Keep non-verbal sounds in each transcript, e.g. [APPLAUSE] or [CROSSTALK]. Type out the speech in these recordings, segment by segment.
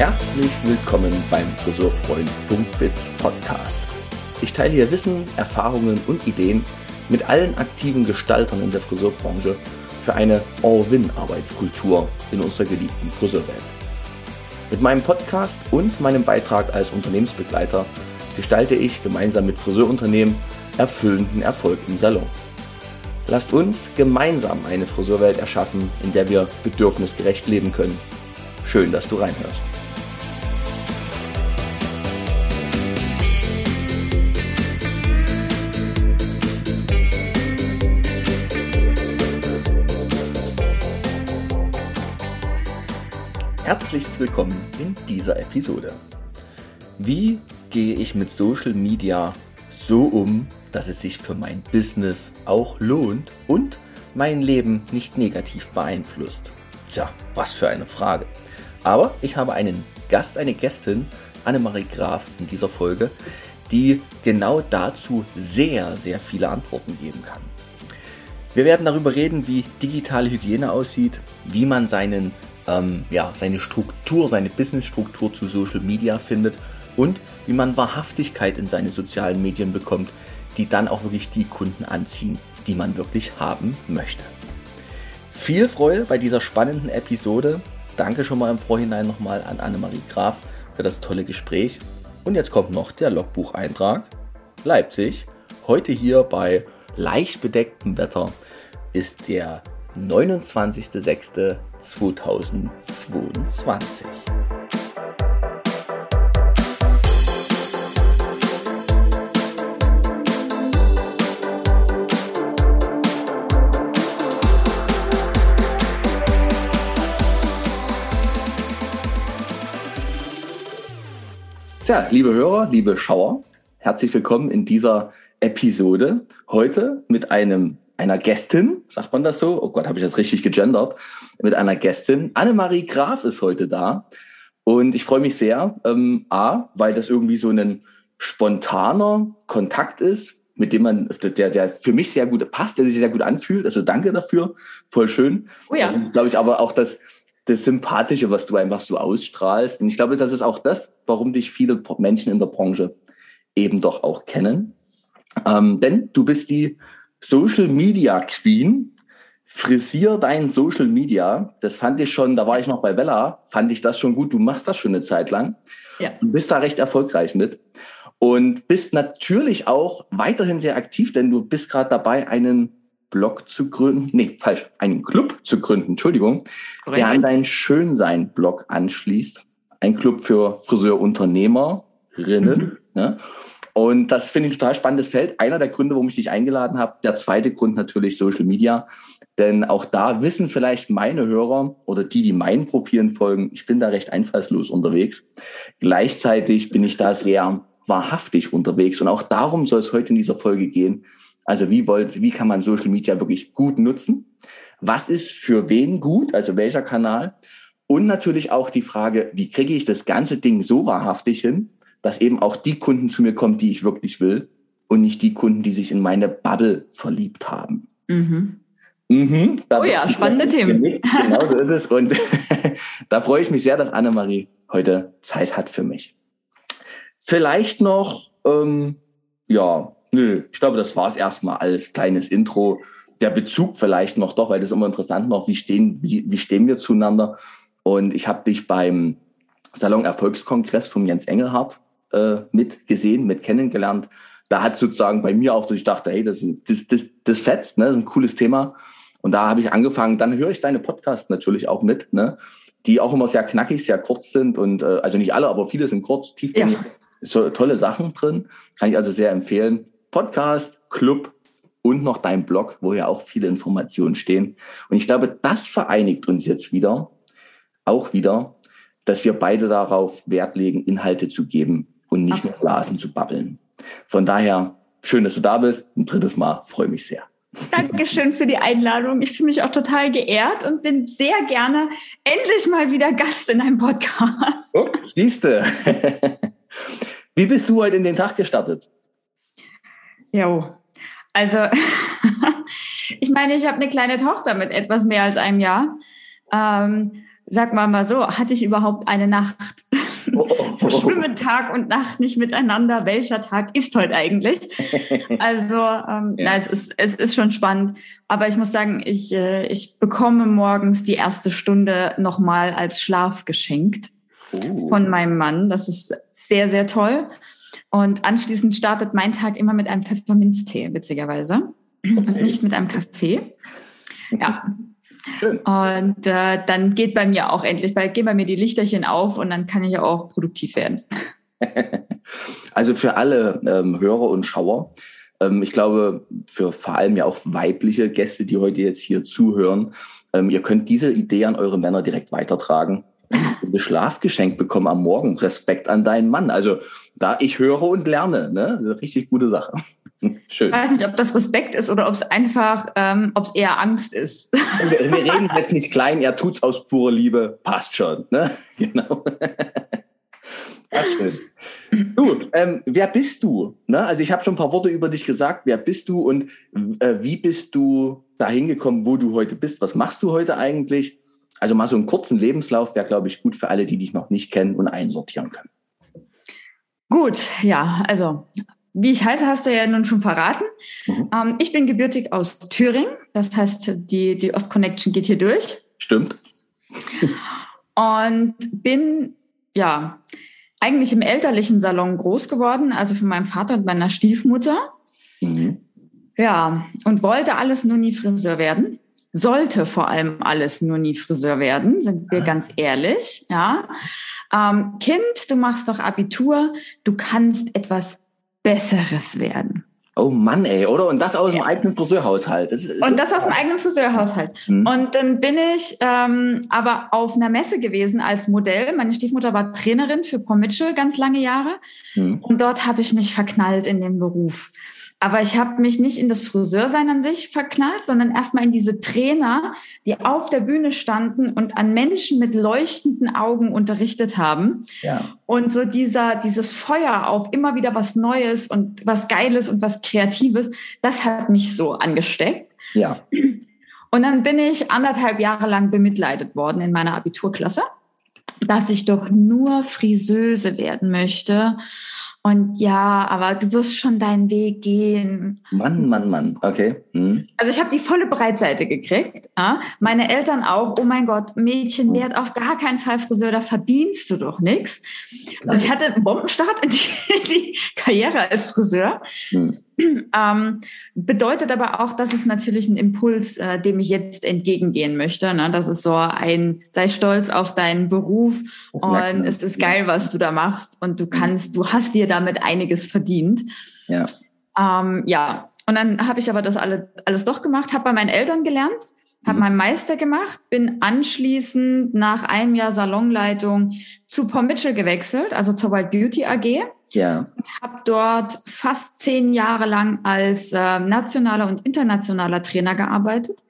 Herzlich willkommen beim Friseurfreund.biz Podcast. Ich teile hier Wissen, Erfahrungen und Ideen mit allen aktiven Gestaltern in der Friseurbranche für eine All-Win-Arbeitskultur in unserer geliebten Friseurwelt. Mit meinem Podcast und meinem Beitrag als Unternehmensbegleiter gestalte ich gemeinsam mit Friseurunternehmen erfüllenden Erfolg im Salon. Lasst uns gemeinsam eine Friseurwelt erschaffen, in der wir bedürfnisgerecht leben können. Schön, dass du reinhörst. Herzlichst willkommen in dieser Episode. Wie gehe ich mit Social Media so um, dass es sich für mein Business auch lohnt und mein Leben nicht negativ beeinflusst? Tja, was für eine Frage. Aber ich habe einen Gast, eine Gästin, Annemarie Graf in dieser Folge, die genau dazu sehr, sehr viele Antworten geben kann. Wir werden darüber reden, wie digitale Hygiene aussieht, wie man seinen ähm, ja, seine Struktur, seine Businessstruktur zu Social Media findet und wie man Wahrhaftigkeit in seine sozialen Medien bekommt, die dann auch wirklich die Kunden anziehen, die man wirklich haben möchte. Viel Freude bei dieser spannenden Episode. Danke schon mal im Vorhinein nochmal an Annemarie Graf für das tolle Gespräch. Und jetzt kommt noch der Logbucheintrag. Leipzig, heute hier bei leicht bedecktem Wetter, ist der 29.06.2022. Tja, liebe Hörer, liebe Schauer, herzlich willkommen in dieser Episode. Heute mit einem einer Gästin, sagt man das so? Oh Gott, habe ich das richtig gegendert? Mit einer Gästin. Annemarie Graf ist heute da. Und ich freue mich sehr, ähm, A, weil das irgendwie so ein spontaner Kontakt ist, mit dem man, der, der für mich sehr gut passt, der sich sehr gut anfühlt. Also danke dafür. Voll schön. Oh ja. Das ist, glaube ich, aber auch das, das Sympathische, was du einfach so ausstrahlst. Und ich glaube, das ist auch das, warum dich viele Menschen in der Branche eben doch auch kennen. Ähm, denn du bist die Social Media Queen, frisier dein Social Media. Das fand ich schon, da war ich noch bei Bella, fand ich das schon gut. Du machst das schon eine Zeit lang. Ja. Du bist da recht erfolgreich mit. Und bist natürlich auch weiterhin sehr aktiv, denn du bist gerade dabei, einen Blog zu gründen, nee, falsch, einen Club zu gründen, Entschuldigung, Korrekt. der an deinen Schönsein-Blog anschließt. Ein Club für Friseurunternehmerinnen. Mhm. Ne? Und das finde ich ein total spannendes Feld. Einer der Gründe, warum ich dich eingeladen habe. Der zweite Grund natürlich Social Media. Denn auch da wissen vielleicht meine Hörer oder die, die meinen Profilen folgen, ich bin da recht einfallslos unterwegs. Gleichzeitig bin ich da sehr wahrhaftig unterwegs. Und auch darum soll es heute in dieser Folge gehen. Also wie, wollt, wie kann man Social Media wirklich gut nutzen? Was ist für wen gut? Also welcher Kanal? Und natürlich auch die Frage, wie kriege ich das ganze Ding so wahrhaftig hin, dass eben auch die Kunden zu mir kommen, die ich wirklich will und nicht die Kunden, die sich in meine Bubble verliebt haben. Mhm. Mhm, oh ja, spannende Themen. Genau so ist es. Und [LAUGHS] da freue ich mich sehr, dass Annemarie heute Zeit hat für mich. Vielleicht noch, ähm, ja, nö, ich glaube, das war es erstmal als kleines Intro. Der Bezug vielleicht noch doch, weil das ist immer interessant noch, wie stehen, wie, wie stehen wir zueinander. Und ich habe dich beim Salon Erfolgskongress von Jens Engelhardt äh, mit gesehen, mit kennengelernt. Da hat sozusagen bei mir auch, dass ich dachte, hey, das, das, das, das fetzt, ne? das ist ein cooles Thema. Und da habe ich angefangen, dann höre ich deine Podcasts natürlich auch mit, ne? die auch immer sehr knackig, sehr kurz sind und äh, also nicht alle, aber viele sind kurz, tiefgängig. Ja. So tolle Sachen drin. Kann ich also sehr empfehlen. Podcast, Club und noch dein Blog, wo ja auch viele Informationen stehen. Und ich glaube, das vereinigt uns jetzt wieder, auch wieder, dass wir beide darauf Wert legen, Inhalte zu geben, und nicht nur Blasen zu babbeln. Von daher, schön, dass du da bist. Ein drittes Mal, freue mich sehr. Dankeschön für die Einladung. Ich fühle mich auch total geehrt und bin sehr gerne endlich mal wieder Gast in einem Podcast. Oh, siehste. [LAUGHS] Wie bist du heute in den Tag gestartet? Jo, also [LAUGHS] ich meine, ich habe eine kleine Tochter mit etwas mehr als einem Jahr. Ähm, sag mal mal so, hatte ich überhaupt eine Nacht? [LAUGHS] Verschwimmen Tag und Nacht nicht miteinander. Welcher Tag ist heute eigentlich? [LAUGHS] Also, ähm, ja. na, es, ist, es ist schon spannend. Aber ich muss sagen, ich, äh, ich bekomme morgens die erste Stunde nochmal als Schlaf geschenkt oh. von meinem Mann. Das ist sehr, sehr toll. Und anschließend startet mein Tag immer mit einem Pfefferminztee, witzigerweise. Okay. Und nicht mit einem Kaffee. Ja, Schön. Und äh, dann geht bei mir auch endlich, bei, gehen bei mir die Lichterchen auf und dann kann ich auch produktiv werden. [LAUGHS] Also für alle ähm, Hörer und Schauer, ähm, ich glaube, für vor allem ja auch weibliche Gäste, die heute jetzt hier zuhören, ähm, ihr könnt diese Idee an eure Männer direkt weitertragen. Ein Schlafgeschenk bekommen am Morgen. Respekt an deinen Mann. Also da ich höre und lerne, ne? Richtig gute Sache. Schön. Ich weiß nicht, ob das Respekt ist oder ob es einfach, ähm, ob es eher Angst ist. Wir, wir, reden jetzt nicht klein, er tut's aus purer Liebe, passt schon. Ne? [LAUGHS] Genau. Ja, schön. Du, ähm, wer bist du? Ne? Also ich habe schon ein paar Worte über dich gesagt. Wer bist du und äh, wie bist du dahin gekommen, wo du heute bist? Was machst du heute eigentlich? Also mal so einen kurzen Lebenslauf wäre, glaube ich, gut für alle, die dich noch nicht kennen und einsortieren können. Gut, ja, also wie ich heiße, hast du ja nun schon verraten. Mhm. Ähm, ich bin gebürtig aus Thüringen. Das heißt, die, die Ostconnection geht hier durch. Stimmt. Und bin, ja, eigentlich im elterlichen Salon groß geworden, also von meinem Vater und meiner Stiefmutter. Mhm. Ja, und wollte alles nur nie Friseur werden. Sollte vor allem alles nur nie Friseur werden, sind wir ah. ganz ehrlich, ja. Ähm, kind, du machst doch Abitur, du kannst etwas Besseres werden. Oh Mann, ey, oder? Und das aus ja. dem eigenen Friseurhaushalt. Das und das aus dem eigenen Friseurhaushalt. Mhm. Und dann bin ich ähm, aber auf einer Messe gewesen als Modell. Meine Stiefmutter war Trainerin für Paul Mitchell ganz lange Jahre. Mhm. Und dort habe ich mich verknallt in den Beruf. Aber ich habe mich nicht in das Friseursein an sich verknallt, sondern erstmal in diese Trainer, die auf der Bühne standen und an Menschen mit leuchtenden Augen unterrichtet haben. Ja. Und so dieser, dieses Feuer auf immer wieder was Neues und was Geiles und was Kreatives, das hat mich so angesteckt. Ja. Und dann bin ich anderthalb Jahre lang bemitleidet worden in meiner Abiturklasse, dass ich doch nur Friseuse werden möchte und ja, aber du wirst schon deinen Weg gehen. Mann, Mann, Mann. Okay. Hm. Also ich habe die volle Breitseite gekriegt. Ja? Meine Eltern auch. Oh mein Gott, Mädchen, werd auf gar keinen Fall Friseur, da verdienst du doch nichts. Also ich hatte einen Bombenstart in die, [LAUGHS] in die Karriere als Friseur. Hm. [CLEARS THROAT] Ähm, bedeutet aber auch, dass es natürlich ein Impuls, äh, dem ich jetzt entgegengehen möchte. Ne? Das ist so ein, sei stolz auf deinen Beruf das und es ist geil, was du da machst und du kannst, du hast dir damit einiges verdient. Ja. Ähm, ja. Und dann habe ich aber das alle, alles doch gemacht, habe bei meinen Eltern gelernt, habe mhm. meinen Meister gemacht, bin anschließend nach einem Jahr Salonleitung zu Paul Mitchell gewechselt, also zur White Beauty AG. Ja. Habe dort fast zehn Jahre lang als äh, nationaler und internationaler Trainer gearbeitet.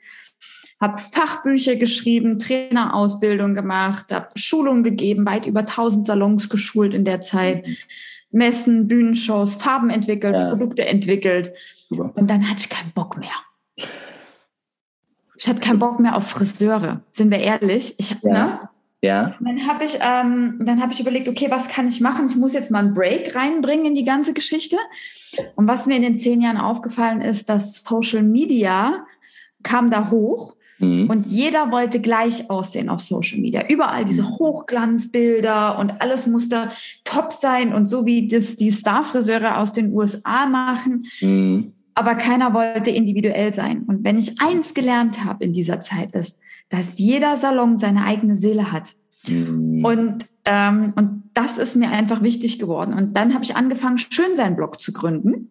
Habe Fachbücher geschrieben, Trainerausbildung gemacht, habe Schulungen gegeben, weit über 1000 Salons geschult in der Zeit. Mhm. Messen, Bühnenshows, Farben entwickelt, ja. Produkte entwickelt. Super. Und dann hatte ich keinen Bock mehr. Ich hatte keinen Bock mehr auf Friseure, sind wir ehrlich. Ich, ja. ne? Ja. Dann habe ich, ähm, dann habe ich überlegt, okay, was kann ich machen? Ich muss jetzt mal einen Break reinbringen in die ganze Geschichte. Und was mir in den zehn Jahren aufgefallen ist, dass Social Media kam da hoch mhm. und jeder wollte gleich aussehen auf Social Media. Überall diese mhm. Hochglanzbilder und alles musste top sein und so wie das die Starfriseure aus den USA machen. Mhm. Aber keiner wollte individuell sein. Und wenn ich eins gelernt habe in dieser Zeit ist, dass jeder Salon seine eigene Seele hat. Mhm. Und, ähm, und das ist mir einfach wichtig geworden. Und dann habe ich angefangen, schön sein Blog zu gründen.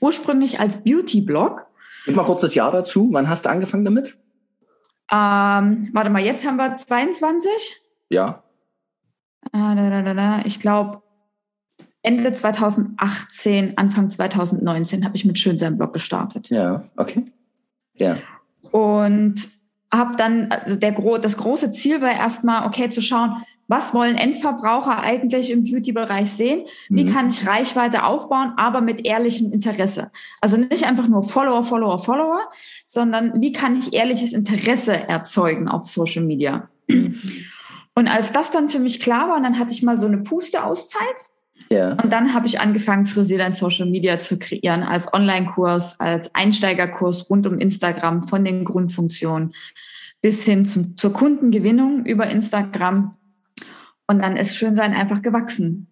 Ursprünglich als Beauty-Blog. Gib mal kurz das Jahr dazu. Wann hast du angefangen damit? Ähm, warte mal, jetzt haben wir 22? Ja. Äh, ich glaube, Ende 2018, Anfang 2019 habe ich mit Schönsein Blog gestartet. Ja, okay. Ja. Und habe dann, also der, das große Ziel war erstmal, okay, zu schauen, was wollen Endverbraucher eigentlich im Beauty-Bereich sehen? Wie mhm. kann ich Reichweite aufbauen, aber mit ehrlichem Interesse? Also nicht einfach nur Follower, Follower, Follower, sondern wie kann ich ehrliches Interesse erzeugen auf Social Media? Und als das dann für mich klar war, dann hatte ich mal so eine Puste-Auszeit. Ja. Und dann habe ich angefangen, Friseer in Social Media zu kreieren, als Online-Kurs, als Einsteigerkurs rund um Instagram von den Grundfunktionen bis hin zum, zur Kundengewinnung über Instagram. Und dann ist Schönsein einfach gewachsen.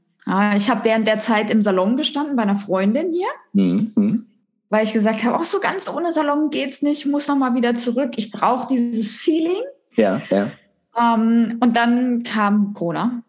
Ich habe während der Zeit im Salon gestanden bei einer Freundin hier, mhm. weil ich gesagt habe, auch so ganz ohne Salon geht's nicht, muss noch mal wieder zurück. Ich brauche dieses Feeling. Ja, ja. Ähm, und dann kam Corona.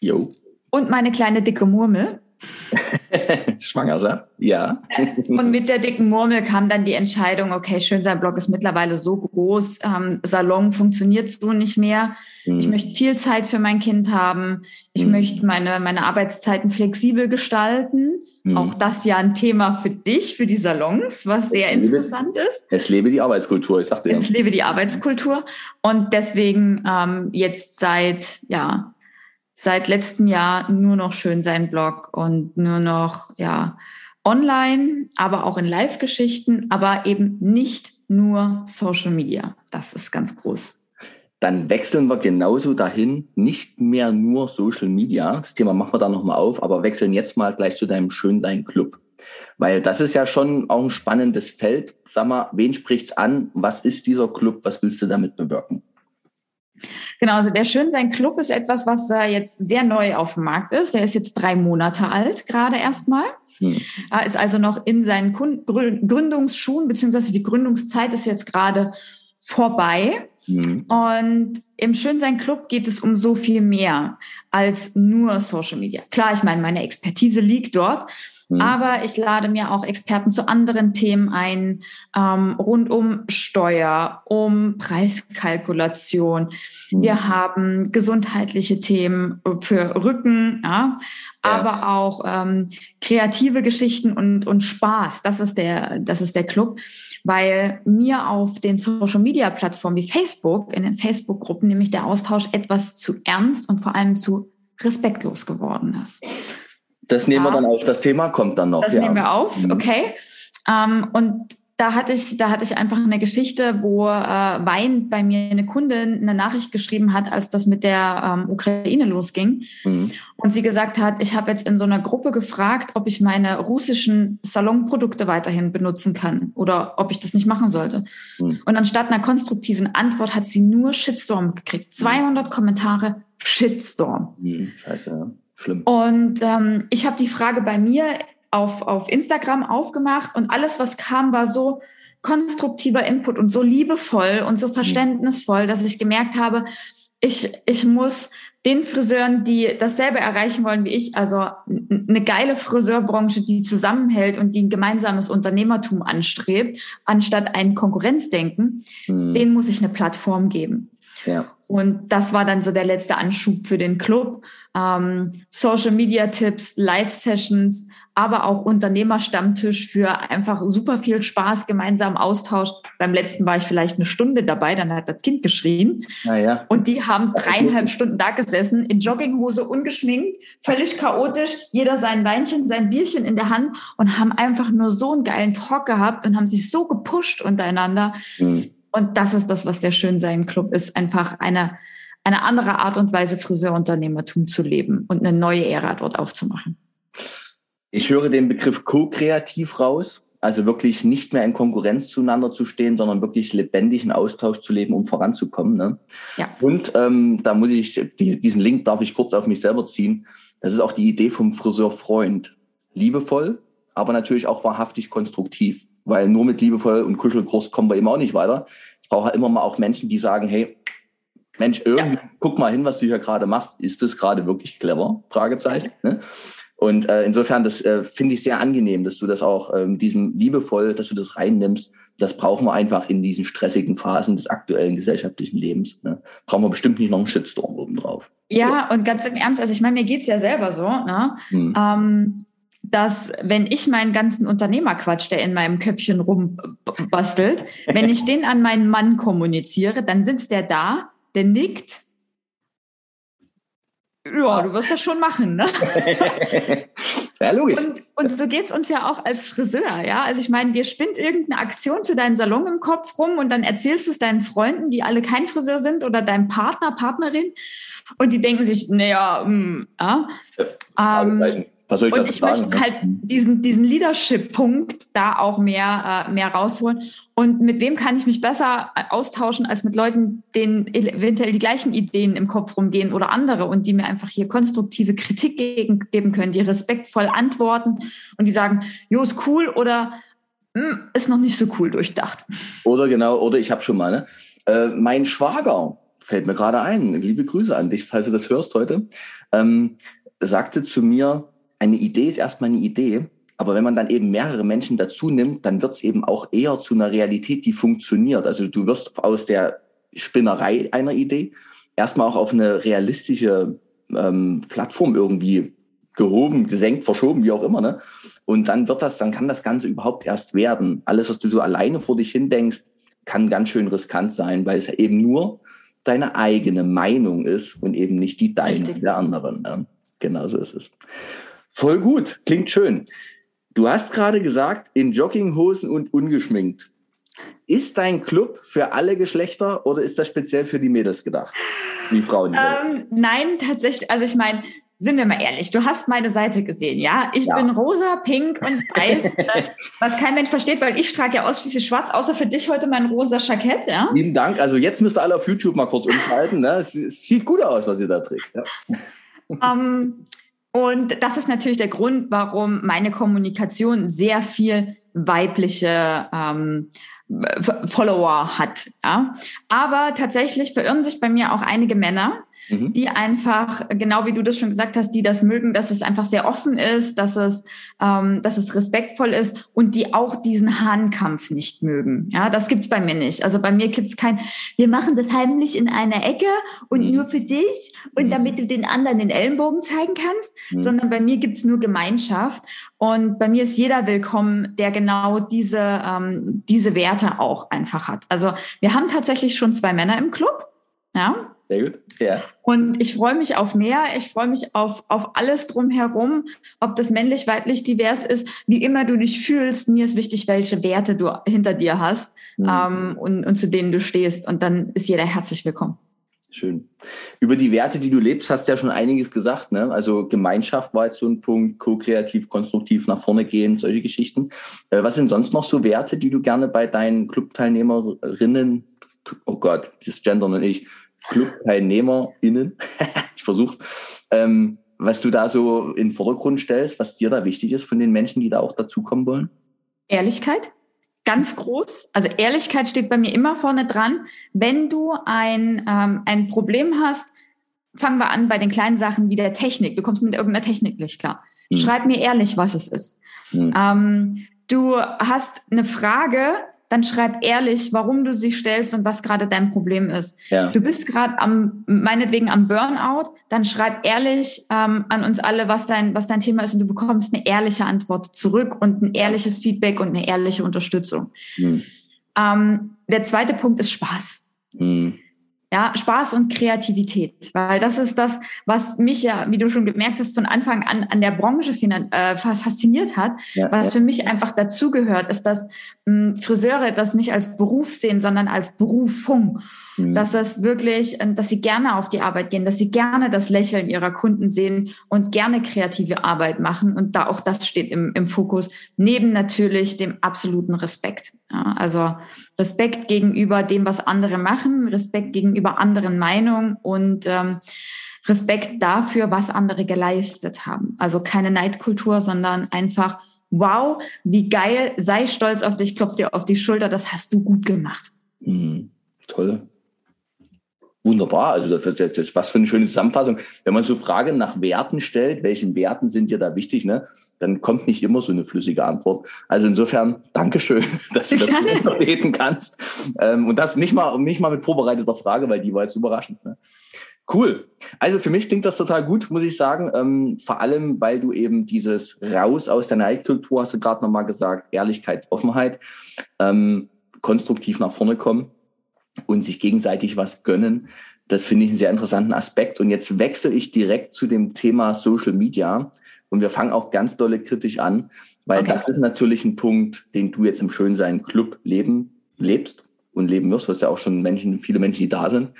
Jo. Und meine kleine dicke Murmel. [LAUGHS] Schwangerschaft, ja. Und mit der dicken Murmel kam dann die Entscheidung, okay, schön, sein Blog ist mittlerweile so groß, ähm, Salon funktioniert so nicht mehr. Mhm. Ich möchte viel Zeit für mein Kind haben. Ich mhm. möchte meine, meine Arbeitszeiten flexibel gestalten. Mhm. Auch das ja ein Thema für dich, für die Salons, was sehr lebe, interessant ist. Es lebe die Arbeitskultur, ich sagte ja. Es lebe die Arbeitskultur. Und deswegen ähm, jetzt seit, ja, seit letztem Jahr nur noch schön sein Blog und nur noch, ja, online, aber auch in Live-Geschichten, aber eben nicht nur Social Media. Das ist ganz groß dann wechseln wir genauso dahin, nicht mehr nur Social Media. Das Thema machen wir da nochmal auf, aber wechseln jetzt mal gleich zu deinem Schönsein Club. Weil das ist ja schon auch ein spannendes Feld. Sag mal, wen spricht's an? Was ist dieser Club? Was willst du damit bewirken? Genau, also der Schönsein Club ist etwas, was äh, jetzt sehr neu auf dem Markt ist. Der ist jetzt drei Monate alt, gerade erstmal. Hm. Er ist also noch in seinen Gründungsschuhen, beziehungsweise die Gründungszeit ist jetzt gerade vorbei. Mhm. Und im Schönsein Club geht es um so viel mehr als nur Social Media. Klar, ich meine, meine Expertise liegt dort, mhm. aber ich lade mir auch Experten zu anderen Themen ein, ähm, rund um Steuer, um Preiskalkulation. Mhm. Wir haben gesundheitliche Themen für Rücken, ja, ja. aber auch ähm, kreative Geschichten und, und Spaß. Das ist der, das ist der Club weil mir auf den Social-Media-Plattformen wie Facebook, in den Facebook-Gruppen nämlich der Austausch etwas zu ernst und vor allem zu respektlos geworden ist. Das nehmen wir dann auf. Das Thema kommt dann noch. Das ja. nehmen wir auf, mhm. okay. Ähm, und da hatte ich, da hatte ich einfach eine Geschichte, wo äh, Wein bei mir eine Kundin eine Nachricht geschrieben hat, als das mit der ähm, Ukraine losging. Mhm. Und sie gesagt hat, ich habe jetzt in so einer Gruppe gefragt, ob ich meine russischen Salonprodukte weiterhin benutzen kann oder ob ich das nicht machen sollte. Mhm. Und anstatt einer konstruktiven Antwort hat sie nur Shitstorm gekriegt. 200 mhm. Kommentare Shitstorm. Mhm. Scheiße, ja. Schlimm. Und ähm, ich habe die Frage bei mir auf, auf Instagram aufgemacht und alles, was kam, war so konstruktiver Input und so liebevoll und so mhm. verständnisvoll, dass ich gemerkt habe, ich, ich muss den Friseuren, die dasselbe erreichen wollen wie ich, also eine geile Friseurbranche, die zusammenhält und die ein gemeinsames Unternehmertum anstrebt, anstatt ein Konkurrenzdenken, mhm. denen muss ich eine Plattform geben. Ja. Und das war dann so der letzte Anschub für den Club. Ähm, Social Media Tipps, Live-Sessions, aber auch Unternehmerstammtisch für einfach super viel Spaß, gemeinsam Austausch. Beim letzten war ich vielleicht eine Stunde dabei, dann hat das Kind geschrien. Ja. Und die haben dreieinhalb Stunden da gesessen, in Jogginghose, ungeschminkt, völlig chaotisch, jeder sein Weinchen, sein Bierchen in der Hand und haben einfach nur so einen geilen Talk gehabt und haben sich so gepusht untereinander. Mhm. Und das ist das, was der Schönsein Club ist, einfach eine, eine andere Art und Weise, Friseurunternehmertum zu leben und eine neue Ära dort aufzumachen. Ich höre den Begriff co-kreativ raus, also wirklich nicht mehr in Konkurrenz zueinander zu stehen, sondern wirklich lebendigen Austausch zu leben, um voranzukommen. Ne? Ja. Und ähm, da muss ich, die, diesen Link darf ich kurz auf mich selber ziehen. Das ist auch die Idee vom Friseurfreund. Liebevoll, aber natürlich auch wahrhaftig konstruktiv, weil nur mit liebevoll und Kuschelkurs kommen wir immer auch nicht weiter. Ich brauche halt immer mal auch Menschen, die sagen, hey, Mensch, irgendwie, ja. guck mal hin, was du hier gerade machst. Ist das gerade wirklich clever? Fragezeichen. Ne? Und äh, insofern, das äh, finde ich sehr angenehm, dass du das auch ähm, diesem liebevoll, dass du das reinnimmst. Das brauchen wir einfach in diesen stressigen Phasen des aktuellen gesellschaftlichen Lebens. Ne? Brauchen wir bestimmt nicht noch einen Shitstorm oben drauf. Ja, ja, und ganz im Ernst, also ich meine, mir geht's ja selber so. Ne? Hm. Ähm, dass wenn ich meinen ganzen Unternehmerquatsch, der in meinem Köpfchen rumbastelt, wenn ich den an meinen Mann kommuniziere, dann sitzt der da, der nickt. Ja, du wirst das schon machen, ne? [LAUGHS] ja, logisch. Und, und so geht's uns ja auch als Friseur, ja. Also ich meine, dir spinnt irgendeine Aktion für deinen Salon im Kopf rum und dann erzählst du es deinen Freunden, die alle kein Friseur sind oder deinem Partner, Partnerin und die denken sich, naja, mh, ja. ja ähm, was soll ich und ich sagen, möchte ne? halt diesen, diesen Leadership-Punkt da auch mehr, äh, mehr rausholen. Und mit wem kann ich mich besser äh, austauschen als mit Leuten, denen eventuell die gleichen Ideen im Kopf rumgehen oder andere und die mir einfach hier konstruktive Kritik gegen, geben können, die respektvoll antworten und die sagen, jo, ist cool oder hm, ist noch nicht so cool durchdacht. Oder genau, oder ich habe schon mal, ne? Äh, mein Schwager, fällt mir gerade ein, liebe Grüße an dich, falls du das hörst heute, ähm, sagte zu mir, eine Idee ist erstmal eine Idee, aber wenn man dann eben mehrere Menschen dazu nimmt, dann wird es eben auch eher zu einer Realität, die funktioniert. Also du wirst aus der Spinnerei einer Idee erstmal auch auf eine realistische ähm, Plattform irgendwie gehoben, gesenkt, verschoben, wie auch immer. Ne? Und dann wird das, dann kann das Ganze überhaupt erst werden. Alles, was du so alleine vor dich hin denkst, kann ganz schön riskant sein, weil es eben nur deine eigene Meinung ist und eben nicht die deine Richtig. der anderen. Ne? Genau so ist es. Voll gut, klingt schön. Du hast gerade gesagt, in Jogginghosen und ungeschminkt. Ist dein Club für alle Geschlechter oder ist das speziell für die Mädels gedacht? Die Frauen? Ähm, nein, tatsächlich. Also ich meine, sind wir mal ehrlich, du hast meine Seite gesehen, ja? Ich ja. bin rosa, pink und weiß, [LAUGHS] äh, was kein Mensch versteht, weil ich trage ja ausschließlich schwarz, außer für dich heute mein rosa Jackett, ja? Vielen Dank. Also jetzt müsst ihr alle auf YouTube mal kurz umschalten. Ne? Es, es sieht gut aus, was ihr da trägt. Ja. Ähm, und das ist natürlich der Grund, warum meine Kommunikation sehr viel weibliche ähm, Follower hat. Ja? Aber tatsächlich verirren sich bei mir auch einige Männer, mhm. die einfach, genau wie du das schon gesagt hast, die das mögen, dass es einfach sehr offen ist, dass es, ähm, dass es respektvoll ist und die auch diesen Hahnkampf nicht mögen. Ja, das gibt's bei mir nicht. Also bei mir gibt's kein, wir machen das heimlich in einer Ecke und mhm. nur für dich und mhm. damit du den anderen den Ellenbogen zeigen kannst, mhm. sondern bei mir gibt's nur Gemeinschaft und bei mir ist jeder willkommen, der genau diese, ähm, diese Werte auch einfach hat. Also wir haben tatsächlich schon zwei Männer im Club. Ja, sehr gut. Ja. Und ich freue mich auf mehr. Ich freue mich auf, auf alles drumherum, ob das männlich, weiblich, divers ist, wie immer du dich fühlst. Mir ist wichtig, welche Werte du hinter dir hast mhm. ähm, und, und zu denen du stehst. Und dann ist jeder herzlich willkommen. Schön. Über die Werte, die du lebst, hast du ja schon einiges gesagt. Ne? Also Gemeinschaft war jetzt so ein Punkt, ko-kreativ, konstruktiv nach vorne gehen, solche Geschichten. Äh, was sind sonst noch so Werte, die du gerne bei deinen Clubteilnehmerinnen, oh Gott, das Gendern und ich, ClubteilnehmerInnen, [LAUGHS] ich versuch's, ähm, was du da so in den Vordergrund stellst, was dir da wichtig ist von den Menschen, die da auch dazukommen wollen? Ehrlichkeit, ganz groß. Also Ehrlichkeit steht bei mir immer vorne dran. Wenn du ein, ähm, ein Problem hast, fangen wir an bei den kleinen Sachen wie der Technik. Du kommst mit irgendeiner Technik nicht klar. Hm. Schreib mir ehrlich, was es ist. Hm. Ähm, du hast eine Frage, dann schreib ehrlich, warum du sie stellst und was gerade dein Problem ist. Ja. Du bist gerade am, meinetwegen am Burnout, dann schreib ehrlich ähm, an uns alle, was dein, was dein Thema ist und du bekommst eine ehrliche Antwort zurück und ein ehrliches Feedback und eine ehrliche Unterstützung. Hm. Ähm, der zweite Punkt ist Spaß. Hm. Ja, Spaß und Kreativität, weil das ist das, was mich ja, wie du schon gemerkt hast, von Anfang an an der Branche äh, fasziniert hat. Ja, was ja. für mich einfach dazugehört, ist, dass mh, hm, Friseure das nicht als Beruf sehen, sondern als Berufung. Mhm. Dass das wirklich, äh, dass sie gerne auf die Arbeit gehen, dass sie gerne das Lächeln ihrer Kunden sehen und gerne kreative Arbeit machen. Und da auch das steht im, im Fokus, neben natürlich dem absoluten Respekt. Ja, also Respekt gegenüber dem, was andere machen, Respekt gegenüber anderen Meinungen und ähm, Respekt dafür, was andere geleistet haben. Also keine Neidkultur, sondern einfach, wow, wie geil, sei stolz auf dich, klopf dir auf die Schulter, das hast du gut gemacht. Mhm. Toll. Wunderbar, also das ist jetzt was für eine schöne Zusammenfassung. Wenn man so Fragen nach Werten stellt, welchen Werten sind dir da wichtig, ne, dann kommt nicht immer so eine flüssige Antwort. Also insofern, Dankeschön, [LAUGHS] dass du das [LAUGHS] reden kannst. Ähm, und das nicht mal, nicht mal mit vorbereiteter Frage, weil die war jetzt überraschend. Ne? Cool. Also für mich klingt das total gut, muss ich sagen. Ähm, vor allem, weil du eben dieses Raus aus der Neidkultur, hast du gerade nochmal gesagt, Ehrlichkeit, Offenheit, ähm, konstruktiv nach vorne kommen und sich gegenseitig was gönnen. Das finde ich einen sehr interessanten Aspekt. Und jetzt wechsle ich direkt zu dem Thema Social Media. Und wir fangen auch ganz dolle kritisch an, weil okay. das ist natürlich ein Punkt, den du jetzt im Schönsein Club leben, lebst und leben wirst. Du hast ja auch schon Menschen, viele Menschen, die da sind.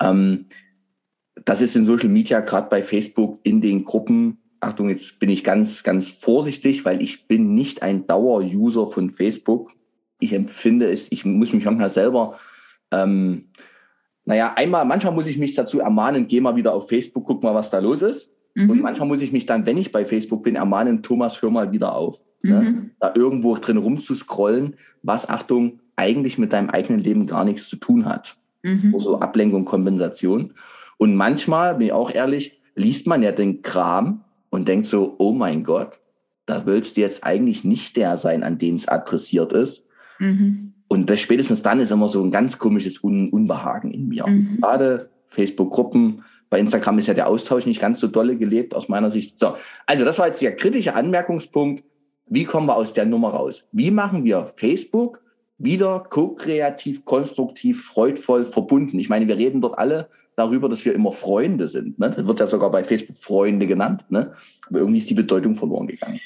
Ähm, das ist in Social Media, gerade bei Facebook, in den Gruppen. Achtung, jetzt bin ich ganz, ganz vorsichtig, weil ich bin nicht ein Dauer-User von Facebook. Ich empfinde es, ich muss mich manchmal selber, ähm, naja, einmal, manchmal muss ich mich dazu ermahnen, geh mal wieder auf Facebook, guck mal, was da los ist. Mhm. Und manchmal muss ich mich dann, wenn ich bei Facebook bin, ermahnen, Thomas, hör mal wieder auf. Ne? Mhm. Ne? Da irgendwo drin rumzuscrollen, was, Achtung, eigentlich mit deinem eigenen Leben gar nichts zu tun hat. Mhm. So Ablenkung, Kompensation. Und manchmal, bin ich auch ehrlich, liest man ja den Kram und denkt so, oh mein Gott, da willst du jetzt eigentlich nicht der sein, an den es adressiert ist. Mhm. Und das, spätestens dann ist immer so ein ganz komisches Un Unbehagen in mir. Mhm. Gerade Facebook-Gruppen, bei Instagram ist ja der Austausch nicht ganz so dolle gelebt aus meiner Sicht. So, also das war jetzt der kritische Anmerkungspunkt. Wie kommen wir aus der Nummer raus? Wie machen wir Facebook wieder ko-kreativ, konstruktiv, freudvoll verbunden? Ich meine, wir reden dort alle darüber, dass wir immer Freunde sind. Ne? Das wird ja sogar bei Facebook Freunde genannt. Ne? Aber irgendwie ist die Bedeutung verloren gegangen.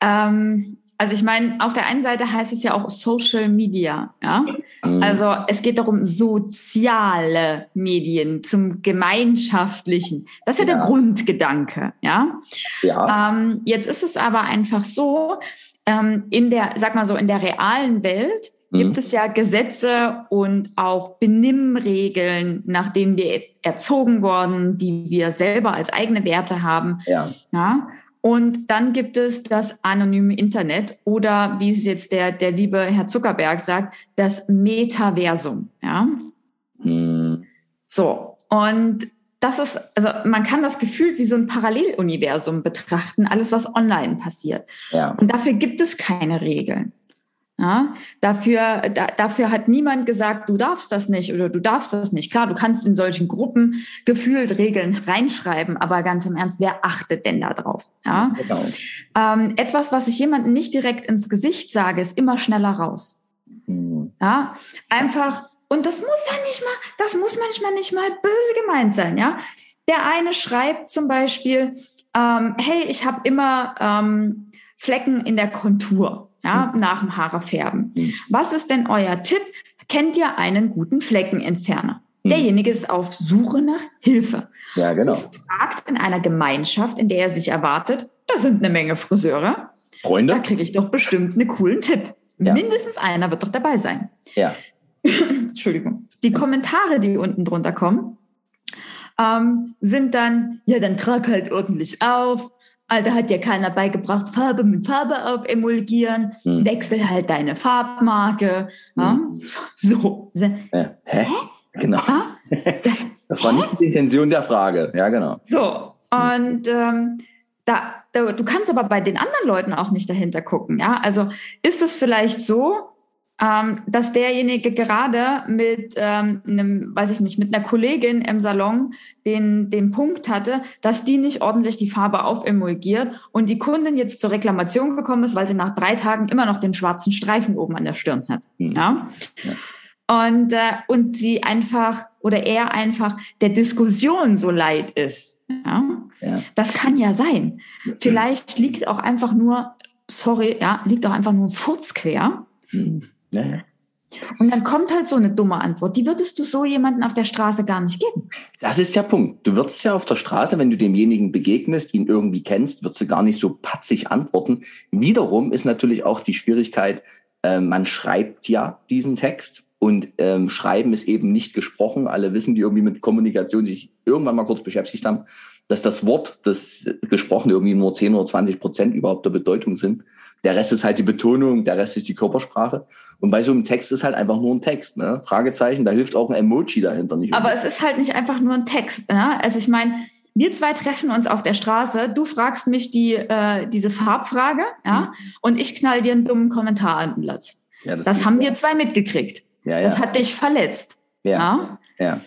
Ähm, also ich meine, auf der einen Seite heißt es ja auch Social Media, ja. Mhm. Also es geht darum, soziale Medien zum Gemeinschaftlichen. Das ist ja, ja der Grundgedanke, ja. ja. Ähm, jetzt ist es aber einfach so, ähm, in der, sag mal so, in der realen Welt gibt mhm. es ja Gesetze und auch Benimmregeln, nach denen wir erzogen worden, die wir selber als eigene Werte haben. Ja. ja? Und dann gibt es das anonyme Internet oder wie es jetzt der, der liebe Herr Zuckerberg sagt, das Metaversum. Ja. Mhm. So. Und das ist, also man kann das Gefühl wie so ein Paralleluniversum betrachten, alles was online passiert. Ja. Und dafür gibt es keine Regeln. Ja, dafür, da, dafür hat niemand gesagt, du darfst das nicht oder du darfst das nicht. Klar, du kannst in solchen Gruppen gefühlt Regeln reinschreiben, aber ganz im Ernst, wer achtet denn da drauf? Ja? Genau. Ähm, etwas, was ich jemandem nicht direkt ins Gesicht sage, ist immer schneller raus. Mhm. Ja, einfach, und das muss ja nicht mal, das muss manchmal nicht mal böse gemeint sein, ja. Der eine schreibt zum Beispiel, ähm, hey, ich habe immer ähm, Flecken in der Kontur ja, mhm. nach dem Haare färben. Mhm. Was ist denn euer Tipp? Kennt ihr einen guten Fleckenentferner? Mhm. Derjenige ist auf Suche nach Hilfe. Ja, genau. Und fragt in einer Gemeinschaft, in der er sich erwartet, da sind eine Menge Friseure. Freunde? Da kriege ich doch bestimmt einen coolen Tipp. Ja. Mindestens einer wird doch dabei sein. Ja. [LAUGHS] Entschuldigung. Die Kommentare, die unten drunter kommen, ähm, sind dann, ja, dann trag halt ordentlich auf, Alter, hat dir keiner beigebracht, Farbe mit Farbe auf emulgieren, hm. wechsel halt deine Farbmarke. Hm. So. Ja. Hä? Hä? Genau. [LAUGHS] das war nicht die Intention der Frage. Ja, genau. So. Und ähm, da, da, du kannst aber bei den anderen Leuten auch nicht dahinter gucken. Ja, also ist es vielleicht so, ähm, dass derjenige gerade mit ähm, einem, weiß ich nicht, mit einer Kollegin im Salon den, den Punkt hatte, dass die nicht ordentlich die Farbe aufemulgiert und die Kundin jetzt zur Reklamation gekommen ist, weil sie nach drei Tagen immer noch den schwarzen Streifen oben an der Stirn hat. Mhm. Ja? ja. Und, äh, und sie einfach oder er einfach der Diskussion so leid ist. Ja? ja. Das kann ja sein. Vielleicht liegt auch einfach nur, sorry, ja, liegt auch einfach nur ein Furz quer. Mhm ja, ja. Und dann kommt halt so eine dumme Antwort. Die würdest du so jemanden auf der Straße gar nicht geben. Das ist der Punkt. Du würdest ja auf der Straße, wenn du demjenigen begegnest, ihn irgendwie kennst, würdest du gar nicht so patzig antworten. Wiederum ist natürlich auch die Schwierigkeit, äh, man schreibt ja diesen Text und ähm, Schreiben ist eben nicht gesprochen. Alle wissen, die irgendwie mit Kommunikation sich irgendwann mal kurz beschäftigt haben, dass das Wort, das Gesprochene irgendwie nur 10 oder 20 Prozent überhaupt der Bedeutung sind. Der Rest ist halt die Betonung, der Rest ist die Körpersprache. Und bei so einem Text ist halt einfach nur ein Text, ne? Fragezeichen, da hilft auch ein Emoji dahinter nicht. Aber es ist halt nicht einfach nur ein Text, ne? Also ich meine, wir zwei treffen uns auf der Straße, du fragst mich die, äh, diese Farbfrage, ja, mhm. und ich knall dir einen dummen Kommentar an den Platz. Ja, das, das haben wir zwei mitgekriegt. Ja, ja. Das hat dich verletzt. Ja. ja. ja.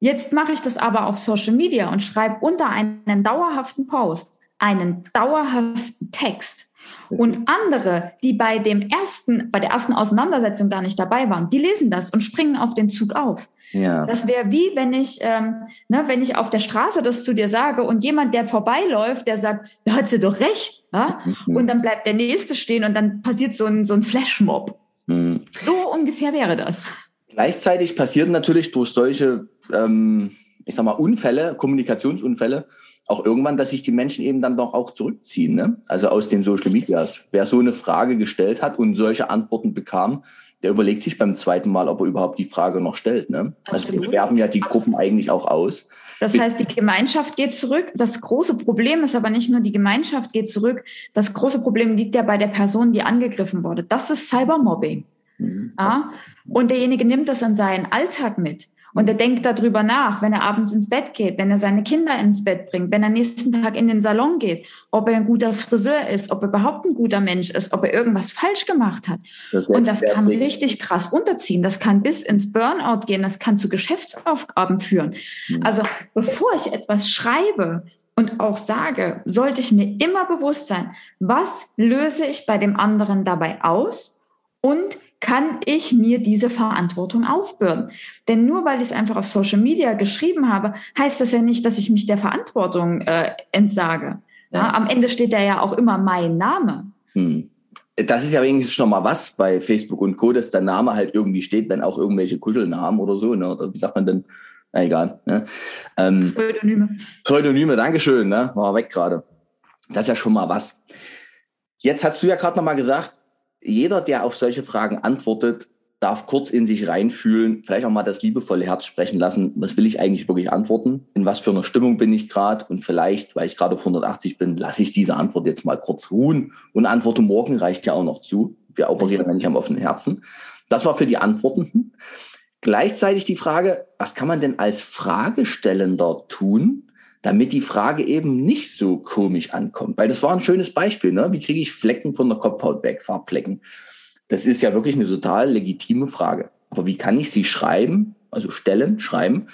Jetzt mache ich das aber auf Social Media und schreibe unter einen dauerhaften Post einen dauerhaften Text. Und andere, die bei dem ersten, bei der ersten Auseinandersetzung gar nicht dabei waren, die lesen das und springen auf den Zug auf. Ja. Das wäre wie, wenn ich, ähm, ne, wenn ich auf der Straße das zu dir sage und jemand, der vorbeiläuft, der sagt, da hat sie doch recht. Ja? Mhm. Und dann bleibt der Nächste stehen und dann passiert so ein, so ein Flashmob. Mhm. So ungefähr wäre das. Gleichzeitig passiert natürlich durch solche, ähm, ich sag mal, Unfälle, Kommunikationsunfälle, auch irgendwann, dass sich die Menschen eben dann doch auch zurückziehen, ne? also aus den Social Medias. Wer so eine Frage gestellt hat und solche Antworten bekam, der überlegt sich beim zweiten Mal, ob er überhaupt die Frage noch stellt. Ne? Also wir werben ja die Gruppen eigentlich auch aus. Das heißt, die Gemeinschaft geht zurück. Das große Problem ist aber nicht nur die Gemeinschaft geht zurück. Das große Problem liegt ja bei der Person, die angegriffen wurde. Das ist Cybermobbing. Mhm. Ja? Und derjenige nimmt das in seinen Alltag mit. Und er denkt darüber nach, wenn er abends ins Bett geht, wenn er seine Kinder ins Bett bringt, wenn er nächsten Tag in den Salon geht, ob er ein guter Friseur ist, ob er überhaupt ein guter Mensch ist, ob er irgendwas falsch gemacht hat. Das und das kann richtig krass runterziehen. Das kann bis ins Burnout gehen. Das kann zu Geschäftsaufgaben führen. Mhm. Also bevor ich etwas schreibe, und auch sage, sollte ich mir immer bewusst sein, was löse ich bei dem anderen dabei aus und kann ich mir diese Verantwortung aufbürden. Denn nur weil ich es einfach auf Social Media geschrieben habe, heißt das ja nicht, dass ich mich der Verantwortung äh, entsage. Ja. Ja, am Ende steht da ja auch immer mein Name. Hm. Das ist ja wenigstens schon mal was bei Facebook und Co., dass der Name halt irgendwie steht, wenn auch irgendwelche Kuschelnamen oder so, ne? oder wie sagt man denn? Na egal. Ne? Ähm, Pseudonyme. Pseudonyme, Dankeschön, ne? war weg gerade. Das ist ja schon mal was. Jetzt hast du ja gerade noch mal gesagt, jeder, der auf solche Fragen antwortet, darf kurz in sich reinfühlen, vielleicht auch mal das liebevolle Herz sprechen lassen. Was will ich eigentlich wirklich antworten? In was für einer Stimmung bin ich gerade? Und vielleicht, weil ich gerade auf 180 bin, lasse ich diese Antwort jetzt mal kurz ruhen und antworte morgen reicht ja auch noch zu. Wir operieren ja nicht am offenen Herzen. Das war für die Antwortenden. Gleichzeitig die Frage, was kann man denn als Fragestellender tun, damit die Frage eben nicht so komisch ankommt. Weil das war ein schönes Beispiel. Ne? Wie kriege ich Flecken von der Kopfhaut weg, Farbflecken? Das ist ja wirklich eine total legitime Frage. Aber wie kann ich sie schreiben, also stellen, schreiben,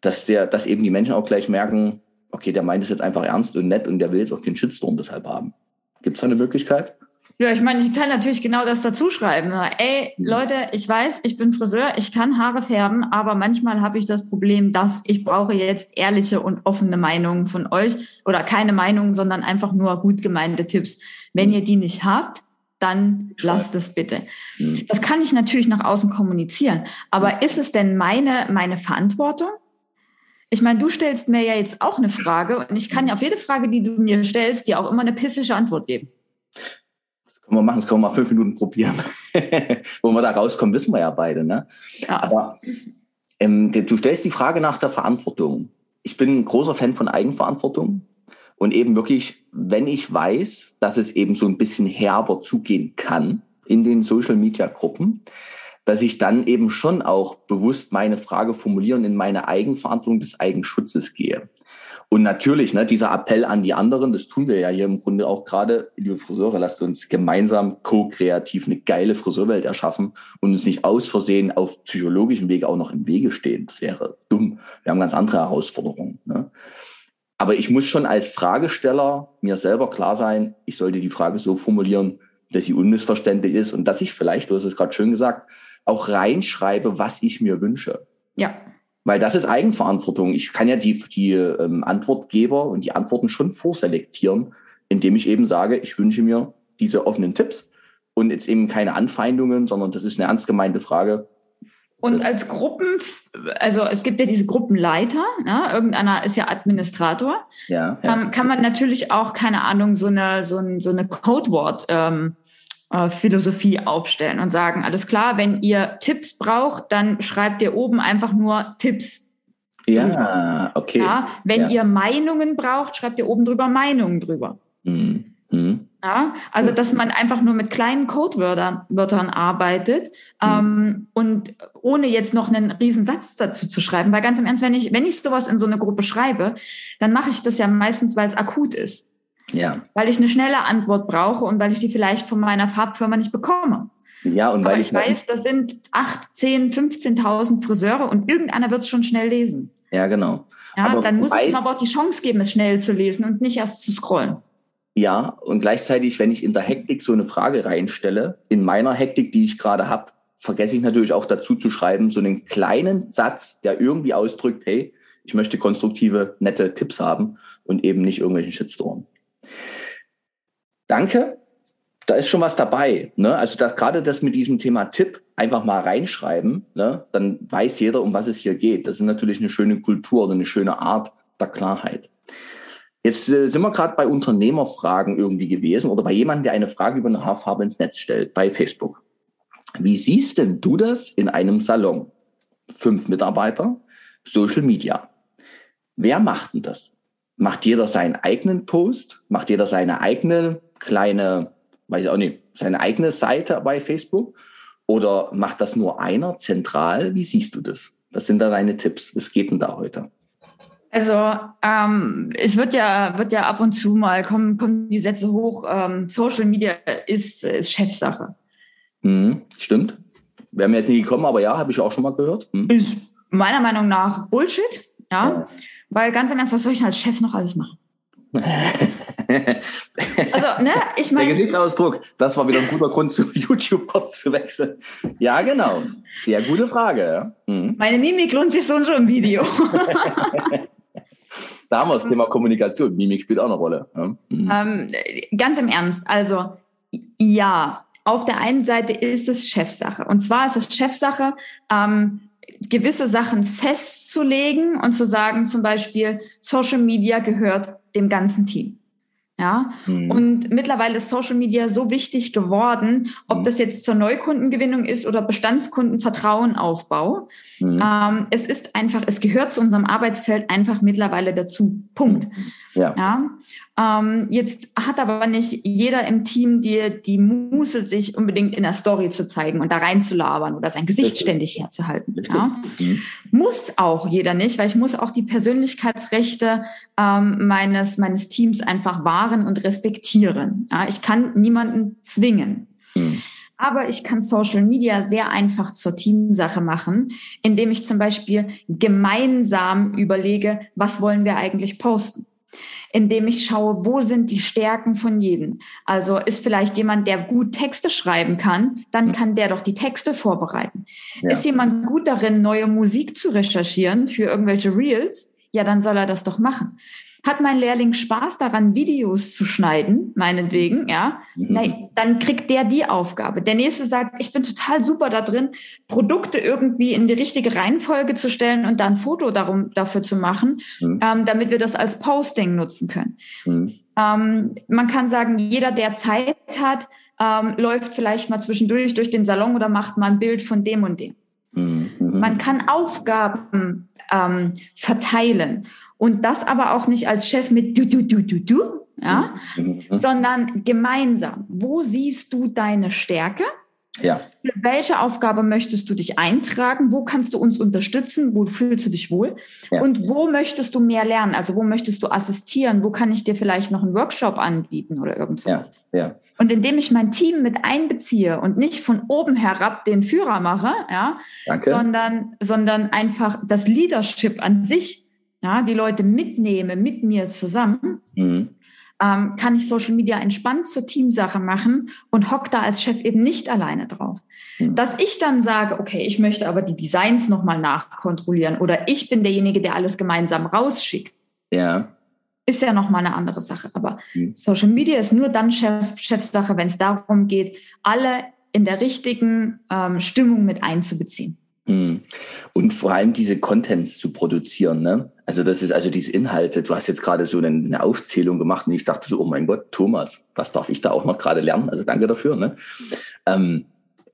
dass, der, dass eben die Menschen auch gleich merken, okay, der meint es jetzt einfach ernst und nett und der will jetzt auch keinen Shitstorm deshalb haben. Gibt es da eine Möglichkeit? Ja, ich meine, ich kann natürlich genau das dazu schreiben. Ey, mhm. Leute, ich weiß, ich bin Friseur, ich kann Haare färben, aber manchmal habe ich das Problem, dass ich brauche jetzt ehrliche und offene Meinungen von euch oder keine Meinungen, sondern einfach nur gut gemeinte Tipps. Wenn mhm. ihr die nicht habt, dann lasst es bitte. Mhm. Das kann ich natürlich nach außen kommunizieren. Aber ist es denn meine, meine Verantwortung? Ich meine, du stellst mir ja jetzt auch eine Frage und ich kann ja auf jede Frage, die du mir stellst, dir auch immer eine pissische Antwort geben. Können wir machen, können wir mal fünf Minuten probieren. [LAUGHS] Wo wir da rauskommen, wissen wir ja beide. Ne? Ja. Aber ähm, du stellst die Frage nach der Verantwortung. Ich bin ein großer Fan von Eigenverantwortung. Und eben wirklich, wenn ich weiß, dass es eben so ein bisschen herber zugehen kann in den Social-Media-Gruppen, dass ich dann eben schon auch bewusst meine Frage formulieren in meine Eigenverantwortung des Eigenschutzes gehe. Und natürlich, ne, dieser Appell an die anderen, das tun wir ja hier im Grunde auch gerade, liebe Friseure, lasst uns gemeinsam co-kreativ eine geile Friseurwelt erschaffen und uns nicht aus Versehen auf psychologischem Weg auch noch im Wege stehen. Das wäre dumm. Wir haben ganz andere Herausforderungen. Ne? Aber ich muss schon als Fragesteller mir selber klar sein, ich sollte die Frage so formulieren, dass sie unmissverständlich ist und dass ich vielleicht, du hast es gerade schön gesagt, auch reinschreibe, was ich mir wünsche. Ja. Weil das ist Eigenverantwortung. Ich kann ja die, die ähm, Antwortgeber und die Antworten schon vorselektieren, indem ich eben sage, ich wünsche mir diese offenen Tipps und jetzt eben keine Anfeindungen, sondern das ist eine ernst gemeinte Frage. Und als Gruppen, also es gibt ja diese Gruppenleiter, ne? irgendeiner ist ja Administrator, ja, ja. Ähm, kann man natürlich auch, keine Ahnung, so eine, so, ein, so eine Codewort ähm, äh, Philosophie aufstellen und sagen, alles klar, wenn ihr Tipps braucht, dann schreibt ihr oben einfach nur Tipps. Ja, okay. Ja, wenn ja. ihr Meinungen braucht, schreibt ihr oben drüber Meinungen drüber. Mhm. Mhm. Ja, also dass man einfach nur mit kleinen Codewörtern Wörtern arbeitet mhm. ähm, und ohne jetzt noch einen riesen Satz dazu zu schreiben. Weil ganz im Ernst, wenn ich, wenn ich sowas in so eine Gruppe schreibe, dann mache ich das ja meistens, weil es akut ist. Ja. Weil ich eine schnelle Antwort brauche und weil ich die vielleicht von meiner Farbfirma nicht bekomme. Ja, und weil Aber ich, ich weiß, das sind 8, 10, 15.000 Friseure und irgendeiner wird es schon schnell lesen. Ja, genau. Ja, aber dann muss ich ihm aber auch die Chance geben, es schnell zu lesen und nicht erst zu scrollen. Ja, und gleichzeitig, wenn ich in der Hektik so eine Frage reinstelle, in meiner Hektik, die ich gerade habe, vergesse ich natürlich auch dazu zu schreiben, so einen kleinen Satz, der irgendwie ausdrückt, hey, ich möchte konstruktive, nette Tipps haben und eben nicht irgendwelchen Shitstorm. Danke. Da ist schon was dabei. Ne? Also das, gerade das mit diesem Thema Tipp einfach mal reinschreiben, ne? dann weiß jeder, um was es hier geht. Das ist natürlich eine schöne Kultur oder eine schöne Art der Klarheit. Jetzt äh, sind wir gerade bei Unternehmerfragen irgendwie gewesen oder bei jemandem, der eine Frage über eine Haarfarbe ins Netz stellt, bei Facebook. Wie siehst denn du das in einem Salon? Fünf Mitarbeiter, Social Media. Wer macht denn das? Macht jeder seinen eigenen Post? Macht jeder seine eigene kleine, weiß ich auch nicht, seine eigene Seite bei Facebook? Oder macht das nur einer zentral? Wie siehst du das? Was sind da deine Tipps? Was geht denn da heute? Also ähm, es wird ja, wird ja ab und zu mal kommen, kommen die Sätze hoch, ähm, Social Media ist, ist Chefsache. Mhm, stimmt. Wäre mir jetzt nicht gekommen, aber ja, habe ich auch schon mal gehört. Mhm. Ist meiner Meinung nach Bullshit, ja. ja. Weil ganz im Ernst, was soll ich denn als Chef noch alles machen? [LAUGHS] also, ne, ich meine. Der Gesichtsausdruck, das war wieder ein guter Grund, zu [LAUGHS] YouTube zu wechseln. Ja, genau. Sehr gute Frage. Mhm. Meine Mimik lohnt sich so und schon im Video. [LAUGHS] da haben wir das Thema Kommunikation. Mimik spielt auch eine Rolle. Mhm. Ähm, ganz im Ernst, also ja, auf der einen Seite ist es Chefsache. Und zwar ist es Chefsache, ähm, gewisse Sachen festzulegen und zu sagen, zum Beispiel, Social Media gehört dem ganzen Team. Ja, mhm. und mittlerweile ist Social Media so wichtig geworden, ob mhm. das jetzt zur Neukundengewinnung ist oder Bestandskundenvertrauenaufbau. Mhm. Ähm, es ist einfach, es gehört zu unserem Arbeitsfeld einfach mittlerweile dazu. Punkt. Ja. ja? Ähm, jetzt hat aber nicht jeder im Team dir die Muße, sich unbedingt in der Story zu zeigen und da reinzulabern oder sein Gesicht Richtig. ständig herzuhalten. Ja? Mhm. Muss auch jeder nicht, weil ich muss auch die Persönlichkeitsrechte ähm, meines, meines Teams einfach wahren und respektieren. Ja? Ich kann niemanden zwingen. Mhm. Aber ich kann Social Media sehr einfach zur Teamsache machen, indem ich zum Beispiel gemeinsam überlege, was wollen wir eigentlich posten indem ich schaue, wo sind die Stärken von jedem. Also ist vielleicht jemand, der gut Texte schreiben kann, dann mhm. kann der doch die Texte vorbereiten. Ja. Ist jemand gut darin, neue Musik zu recherchieren für irgendwelche Reels? Ja, dann soll er das doch machen. Hat mein Lehrling Spaß daran, Videos zu schneiden, meinetwegen, ja? Mhm. Nein, dann kriegt der die Aufgabe. Der nächste sagt, ich bin total super da drin, Produkte irgendwie in die richtige Reihenfolge zu stellen und dann ein Foto darum, dafür zu machen, mhm. ähm, damit wir das als Posting nutzen können. Mhm. Ähm, man kann sagen, jeder, der Zeit hat, ähm, läuft vielleicht mal zwischendurch durch den Salon oder macht mal ein Bild von dem und dem. Mhm. Man kann Aufgaben ähm, verteilen. Und das aber auch nicht als Chef mit du, du, du, du, du, ja, mhm. sondern gemeinsam. Wo siehst du deine Stärke? Ja. Für welche Aufgabe möchtest du dich eintragen? Wo kannst du uns unterstützen? Wo fühlst du dich wohl? Ja. Und wo möchtest du mehr lernen? Also wo möchtest du assistieren? Wo kann ich dir vielleicht noch einen Workshop anbieten oder irgendwas? Ja. ja. Und indem ich mein Team mit einbeziehe und nicht von oben herab den Führer mache, ja, Danke. sondern, sondern einfach das Leadership an sich ja, die Leute mitnehme mit mir zusammen, mhm. ähm, kann ich Social Media entspannt zur Teamsache machen und hock da als Chef eben nicht alleine drauf. Mhm. Dass ich dann sage, okay, ich möchte aber die Designs nochmal nachkontrollieren oder ich bin derjenige, der alles gemeinsam rausschickt. Ja. Ist ja nochmal eine andere Sache. Aber mhm. Social Media ist nur dann Chef, Chefsache, wenn es darum geht, alle in der richtigen ähm, Stimmung mit einzubeziehen. Hm. Und vor allem diese Contents zu produzieren, ne? Also das ist also diese Inhalte. Du hast jetzt gerade so eine, Aufzählung gemacht und ich dachte so, oh mein Gott, Thomas, was darf ich da auch noch gerade lernen? Also danke dafür. Ne? Ähm,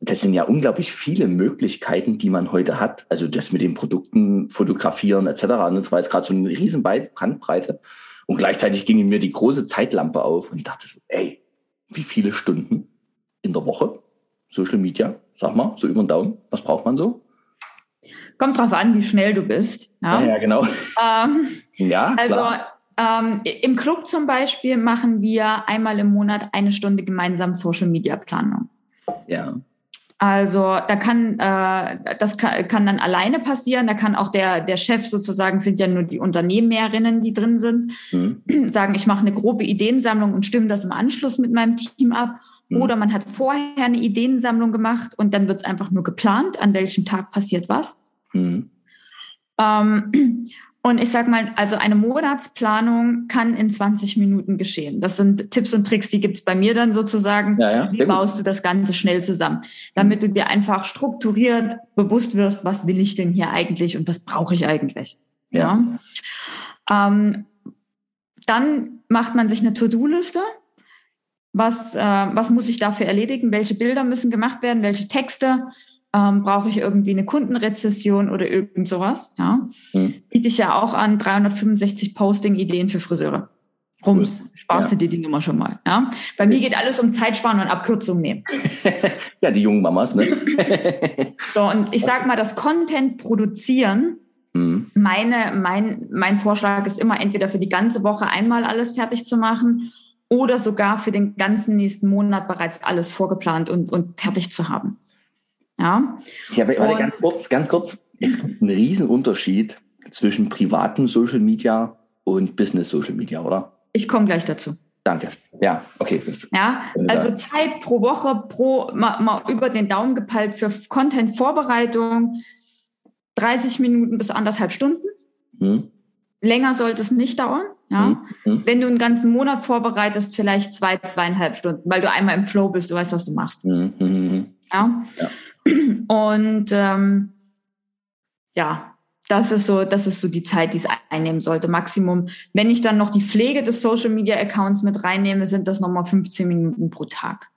das sind ja unglaublich viele Möglichkeiten, die man heute hat. Also das mit den Produkten fotografieren etc. Und das war jetzt gerade so eine riesen Brandbreite. Und gleichzeitig ging mir die große Zeitlampe auf und ich dachte so, ey, wie viele Stunden in der Woche Social Media? Sag mal, so über den Daumen, was braucht man so? Kommt drauf an, wie schnell du bist. Ja, ja genau. Ähm, ja, also ähm, im Club zum Beispiel machen wir einmal im Monat eine Stunde gemeinsam Social Media Planung. Ja. Also da kann äh, das kann, kann dann alleine passieren. Da kann auch der der Chef sozusagen sind ja nur die Unternehmerinnen, die drin sind, mhm. [CLEARS THROAT] sagen, ich mache eine grobe Ideensammlung und stimme das im Anschluss mit meinem Team ab. Mhm. Oder man hat vorher eine Ideensammlung gemacht und dann wird es einfach nur geplant, an welchem Tag passiert was. Mhm. Ähm, [CLEARS THROAT] und ich sage mal, also eine Monatsplanung kann in 20 Minuten geschehen. Das sind Tipps und Tricks, die gibt es bei mir dann sozusagen. Ja, ja, Wie baust gut. du das Ganze schnell zusammen? Damit du dir einfach strukturiert bewusst wirst, was will ich denn hier eigentlich und was brauche ich eigentlich. Ja. ja. Ähm, dann macht man sich eine To-Do-Liste. Was, äh, was muss ich dafür erledigen? Welche Bilder müssen gemacht werden? Welche Texte? Ähm, brauche ich irgendwie eine Kundenrezession oder irgend sowas. Ja? Mhm. Biete ich ja auch an 365 Posting-Ideen für Friseure. Rums, cool. sparst ja. du dir die Nummer schon mal. Ja? Bei mir geht alles um Zeitsparen und Abkürzung nehmen. [LAUGHS] ja, die jungen Mamas, ne? [LAUGHS] so, und ich sag mal, das Content produzieren, mhm. meine, mein, mein Vorschlag ist immer, entweder für die ganze Woche einmal alles fertig zu machen oder sogar für den ganzen nächsten Monat bereits alles vorgeplant und, und fertig zu haben. Ja. Ja, warte, ganz kurz, ganz kurz. Es gibt einen riesen Unterschied zwischen privatem Social Media und Business Social Media, oder? Ich komme gleich dazu. Danke. Ja, okay. Ja, also Zeit pro Woche, pro mal, mal über den Daumen gepeilt für Content-Vorbereitung 30 Minuten bis anderthalb Stunden. Hm. Länger sollte es nicht dauern. Ja? Hm. Hm. Wenn du einen ganzen Monat vorbereitest, vielleicht zwei, zweieinhalb Stunden, weil du einmal im Flow bist, du weißt, was du machst. Hm. hm, hm, hm. Ja? ja. Und ähm, ja, das ist so, das ist so die Zeit, die es einnehmen sollte. Maximum. Wenn ich dann noch die Pflege des Social Media Accounts mit reinnehme, sind das nochmal 15 Minuten pro Tag.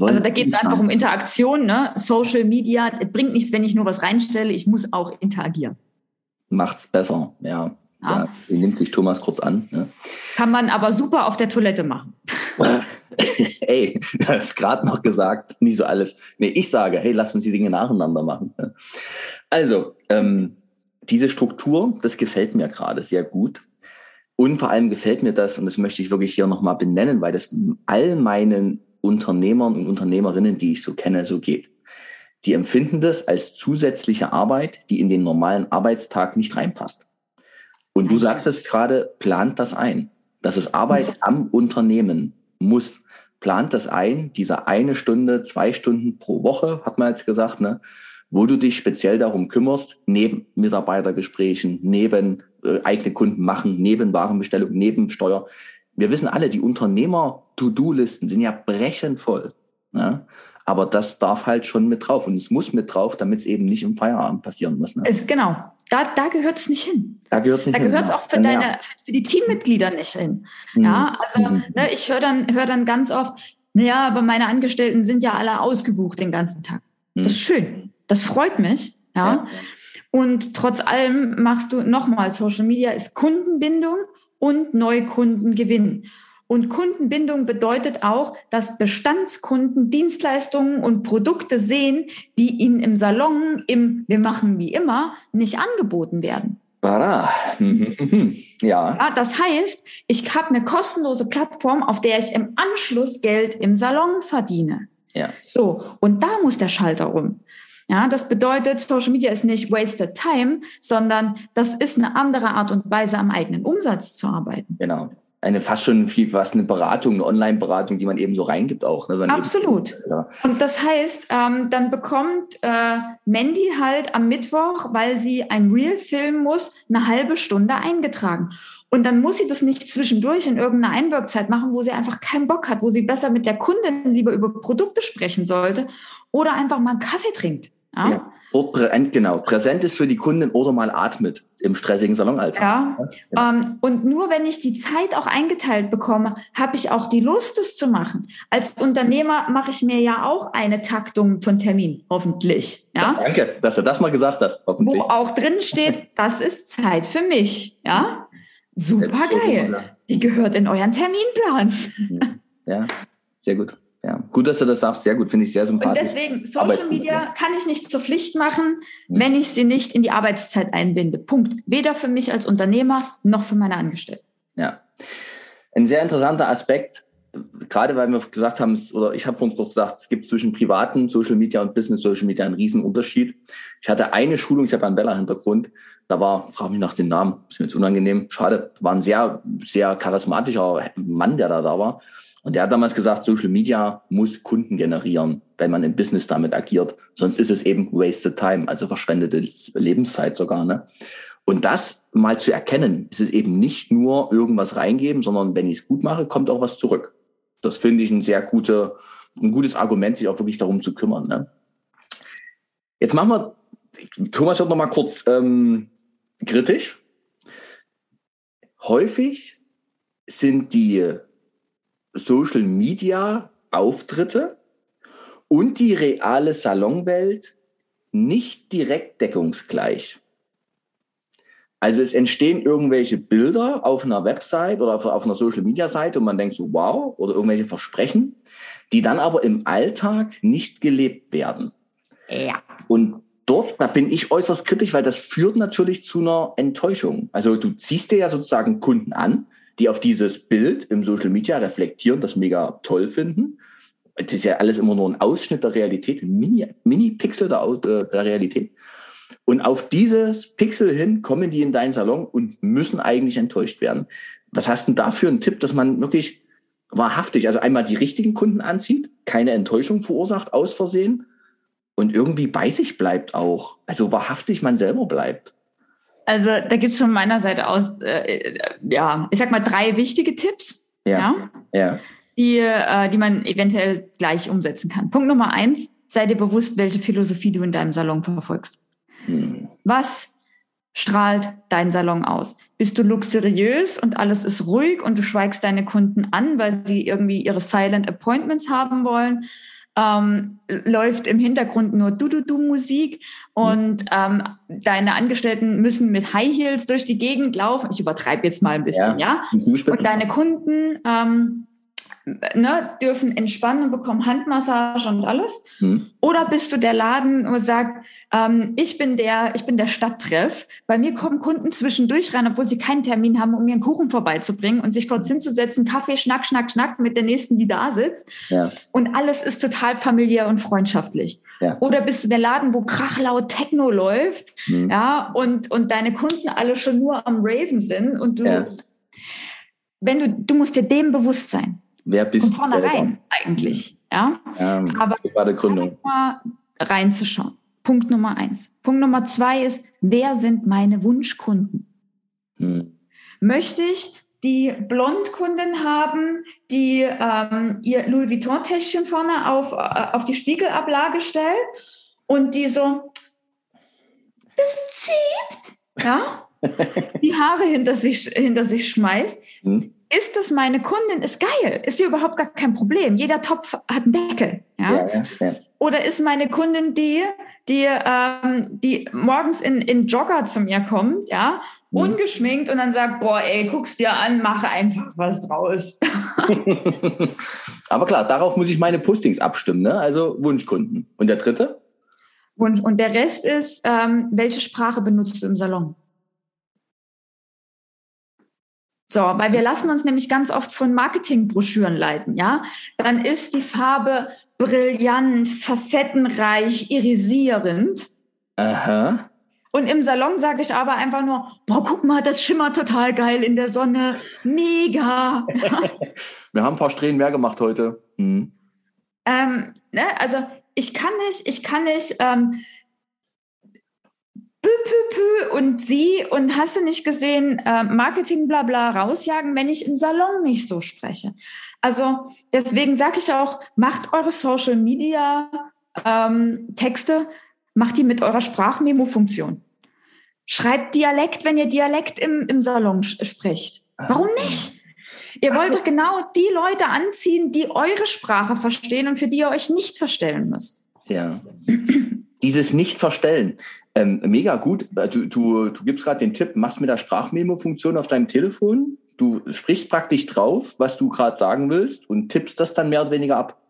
Also da geht es einfach um Interaktion. Ne? Social Media es bringt nichts, wenn ich nur was reinstelle. Ich muss auch interagieren. Macht's besser, ja. Ja. ja nimmt sich Thomas kurz an. Ne? Kann man aber super auf der Toilette machen. [LAUGHS] [LAUGHS] Ey, du hast gerade noch gesagt, nicht so alles. Nee, ich sage, hey, lass uns die Dinge nacheinander machen. Also, ähm, diese Struktur, das gefällt mir gerade sehr gut. Und vor allem gefällt mir das, und das möchte ich wirklich hier nochmal benennen, weil das all meinen Unternehmern und Unternehmerinnen, die ich so kenne, so geht. Die empfinden das als zusätzliche Arbeit, die in den normalen Arbeitstag nicht reinpasst. Und du sagst es gerade, plant das ein. Das ist Arbeit am Unternehmen muss. Plant das ein, diese eine Stunde, zwei Stunden pro Woche, hat man jetzt gesagt, ne, wo du dich speziell darum kümmerst, neben Mitarbeitergesprächen, neben äh, eigene Kunden machen, neben Warenbestellung, neben Steuer. Wir wissen alle, die Unternehmer-To-Do-Listen sind ja brechend voll. Ne? Aber das darf halt schon mit drauf und es muss mit drauf, damit es eben nicht im Feierabend passieren muss. Ne? Es, genau, da, da gehört es nicht hin. Da gehört es nicht da hin. Da gehört es auch für, deine, ja. für die Teammitglieder nicht hin. Mhm. Ja, also mhm. ne, ich höre dann, hör dann ganz oft, naja, aber meine Angestellten sind ja alle ausgebucht den ganzen Tag. Mhm. Das ist schön. Das freut mich. Ja. ja. Und trotz allem machst du nochmal, Social Media ist Kundenbindung und Neukundengewinn. Und Kundenbindung bedeutet auch, dass Bestandskunden Dienstleistungen und Produkte sehen, die ihnen im Salon, im Wir machen wie immer, nicht angeboten werden. Voilà. Mhm, mhm. Ja. ja. Das heißt, ich habe eine kostenlose Plattform, auf der ich im Anschluss Geld im Salon verdiene. Ja. So, und da muss der Schalter rum. Ja, das bedeutet, Social Media ist nicht wasted time, sondern das ist eine andere Art und Weise, am eigenen Umsatz zu arbeiten. Genau eine fast schon viel was eine Beratung, eine Online-Beratung, die man eben so reingibt auch. Ne? Absolut. Eben, ja. Und das heißt, ähm, dann bekommt äh, Mandy halt am Mittwoch, weil sie ein Reel filmen muss, eine halbe Stunde eingetragen. Und dann muss sie das nicht zwischendurch in irgendeiner Einwirkzeit machen, wo sie einfach keinen Bock hat, wo sie besser mit der Kundin lieber über Produkte sprechen sollte oder einfach mal einen Kaffee trinkt. Ja? ja. Genau, präsent ist für die Kunden oder mal atmet im stressigen Salonalltag. Ja, ja. Ähm, und nur wenn ich die Zeit auch eingeteilt bekomme, habe ich auch die Lust, es zu machen. Als Unternehmer mache ich mir ja auch eine Taktung von Termin, hoffentlich. Ja? ja danke, dass du das mal gesagt hast, hoffentlich. Wo auch drin steht, [LAUGHS] das ist Zeit für mich. Ja, super geil. Die gehört in euren Terminplan. Ja, sehr gut. Ja, gut, dass du das sagst. Sehr gut, finde ich sehr sympathisch. Und deswegen, Social Media kann ich nicht zur Pflicht machen, hm. wenn ich sie nicht in die Arbeitszeit einbinde. Punkt. Weder für mich als Unternehmer noch für meine Angestellten. Ja. Ein sehr interessanter Aspekt, gerade weil wir gesagt haben, oder ich habe uns doch gesagt, es gibt zwischen privaten Social Media und Business Social Media einen riesen Unterschied. Ich hatte eine Schulung, ich habe einen Bella-Hintergrund, da war, frage mich nach dem Namen, ist mir jetzt unangenehm, schade, war ein sehr, sehr charismatischer Mann, der da da war. Und der hat damals gesagt, Social Media muss Kunden generieren, wenn man im Business damit agiert. Sonst ist es eben wasted time, also verschwendete Lebenszeit sogar. Ne? Und das mal zu erkennen, ist es eben nicht nur irgendwas reingeben, sondern wenn ich es gut mache, kommt auch was zurück. Das finde ich ein sehr gute, ein gutes Argument, sich auch wirklich darum zu kümmern. Ne? Jetzt machen wir, Thomas wird noch mal kurz ähm, kritisch. Häufig sind die Social Media Auftritte und die reale Salonwelt nicht direkt deckungsgleich. Also es entstehen irgendwelche Bilder auf einer Website oder auf, einer Social Media Seite und man denkt so, wow, oder irgendwelche Versprechen, die dann aber im Alltag nicht gelebt werden. Ja. Und dort, da bin ich äußerst kritisch, weil das führt natürlich zu einer Enttäuschung. Also du ziehst dir ja sozusagen Kunden an, die auf dieses Bild im Social Media reflektieren, das mega toll finden. Das ist ja alles immer nur ein Ausschnitt der Realität, ein Mini-Pixel Mini der, der Realität. Und auf dieses Pixel hin kommen die in deinen Salon und müssen eigentlich enttäuscht werden. Was hast du denn da für einen Tipp, dass man wirklich wahrhaftig, also einmal die richtigen Kunden anzieht, keine Enttäuschung verursacht aus Versehen und irgendwie bei sich bleibt auch. Also wahrhaftig man selber bleibt. Also da gibt es von meiner Seite aus, äh, ja, ich sag mal drei wichtige Tipps, ja, ja. ja. Die, äh, die man eventuell gleich umsetzen kann. Punkt Nummer eins, sei dir bewusst, welche Philosophie du in deinem Salon verfolgst. Was strahlt dein Salon aus? Bist du luxuriös und alles ist ruhig und du schweigst deine Kunden an, weil sie irgendwie ihre Silent Appointments haben wollen? Ähm, läuft im Hintergrund nur Du-Du-Du-Musik und ähm, deine Angestellten müssen mit High Heels durch die Gegend laufen. Ich übertreibe jetzt mal ein bisschen, ja? ja? Und deine Kunden ähm, ne, dürfen entspannen und bekommen Handmassage und alles? Hm. Oder bist du der Laden und sagt, ähm, ich bin der, ich bin der Stadttreff. Bei mir kommen Kunden zwischendurch rein, obwohl sie keinen Termin haben, um mir einen Kuchen vorbeizubringen und sich kurz hinzusetzen, Kaffee, Schnack, Schnack, Schnack mit der nächsten, die da sitzt. Ja. Und alles ist total familiär und freundschaftlich. Ja. Oder bist du der Laden, wo krachlaut Techno läuft, hm. ja, und, und deine Kunden alle schon nur am Raven sind und du, ja. wenn du, du musst dir dem bewusst sein. Wer bist? Von vornherein eigentlich. Ja? Ähm, Aber bei der Gründung. Reinzuschauen. Punkt Nummer eins. Punkt Nummer zwei ist, wer sind meine Wunschkunden? Hm. Möchte ich die Blondkunden haben, die ähm, ihr Louis Vuitton-Täschchen vorne auf, äh, auf die Spiegelablage stellt und die so, das zieht, ja, [LAUGHS] die Haare hinter sich, hinter sich schmeißt. Hm ist das meine Kundin, ist geil, ist ja überhaupt gar kein Problem. Jeder Topf hat einen Deckel. Ja? ja, ja, ja. Oder ist meine Kundin die, die, ähm, die morgens in, in Jogger zu mir kommt, ja, mhm. ungeschminkt und dann sagt, boah, ey, guck's dir an, mache einfach was draus. [LAUGHS] Aber klar, darauf muss ich meine Postings abstimmen, ne? Also Wunschkunden. Und der dritte? Wunsch. Und der Rest ist, ähm, welche Sprache benutzt du im Salon? So, weil wir lassen uns nämlich ganz oft von Marketingbroschüren leiten, ja. Dann ist die Farbe brillant, facettenreich, irisierend. Aha. Und im Salon sage ich aber einfach nur, boah, guck mal, das schimmert total geil in der Sonne. Mega. [LAUGHS] wir haben ein paar Strähnen mehr gemacht heute. Mhm. Ähm, ne, also ich kann nicht, ich kann nicht ähm, pü, pü, pü und sie und hast du nicht gesehen, äh, Marketing bla bla rausjagen, wenn ich im Salon nicht so spreche. Also deswegen sage ich auch, macht eure Social Media ähm, Texte, macht die mit eurer Sprachmemo-Funktion. Schreibt Dialekt, wenn ihr Dialekt im, im Salon sprecht. Warum nicht? Ihr wollt doch genau die Leute anziehen, die eure Sprache verstehen und für die ihr euch nicht verstellen müsst. Ja. Dieses Nicht-Verstellen. Ähm, mega gut. Äh, du, du, du gibst gerade den Tipp, machst mit der Sprachmemo-Funktion auf deinem Telefon. Du sprichst praktisch drauf, was du gerade sagen willst und tippst das dann mehr oder weniger ab.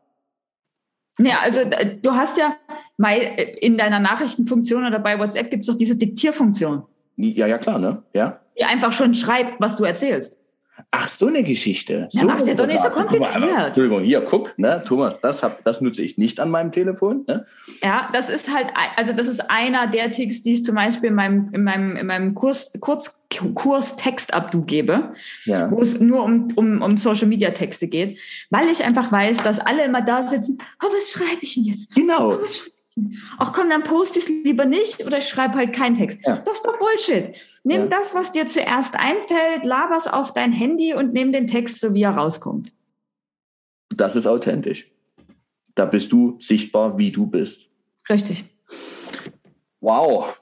Ja, also äh, du hast ja äh, in deiner Nachrichtenfunktion oder bei WhatsApp gibt es doch diese Diktierfunktion. Ja, ja, klar, ne? Ja. Die einfach schon schreibt, was du erzählst. Ach, so eine Geschichte. Ja, so mach's dir doch nicht so kompliziert. Mal, Entschuldigung, hier, guck, ne, Thomas, das, hab, das nutze ich nicht an meinem Telefon. Ne? Ja, das ist halt, also das ist einer der Ticks, die ich zum Beispiel in meinem, in meinem, in meinem Kurs, Kurz, Kurs Textabdu gebe, ja. wo es nur um, um, um Social Media Texte geht, weil ich einfach weiß, dass alle immer da sitzen, oh, was schreibe ich denn jetzt? Genau. Oh, Ach komm, dann poste ich es lieber nicht oder ich schreibe halt keinen Text. Ja. Das ist doch Bullshit. Nimm ja. das, was dir zuerst einfällt, laber's auf dein Handy und nimm den Text, so wie er rauskommt. Das ist authentisch. Da bist du sichtbar, wie du bist. Richtig. Wow.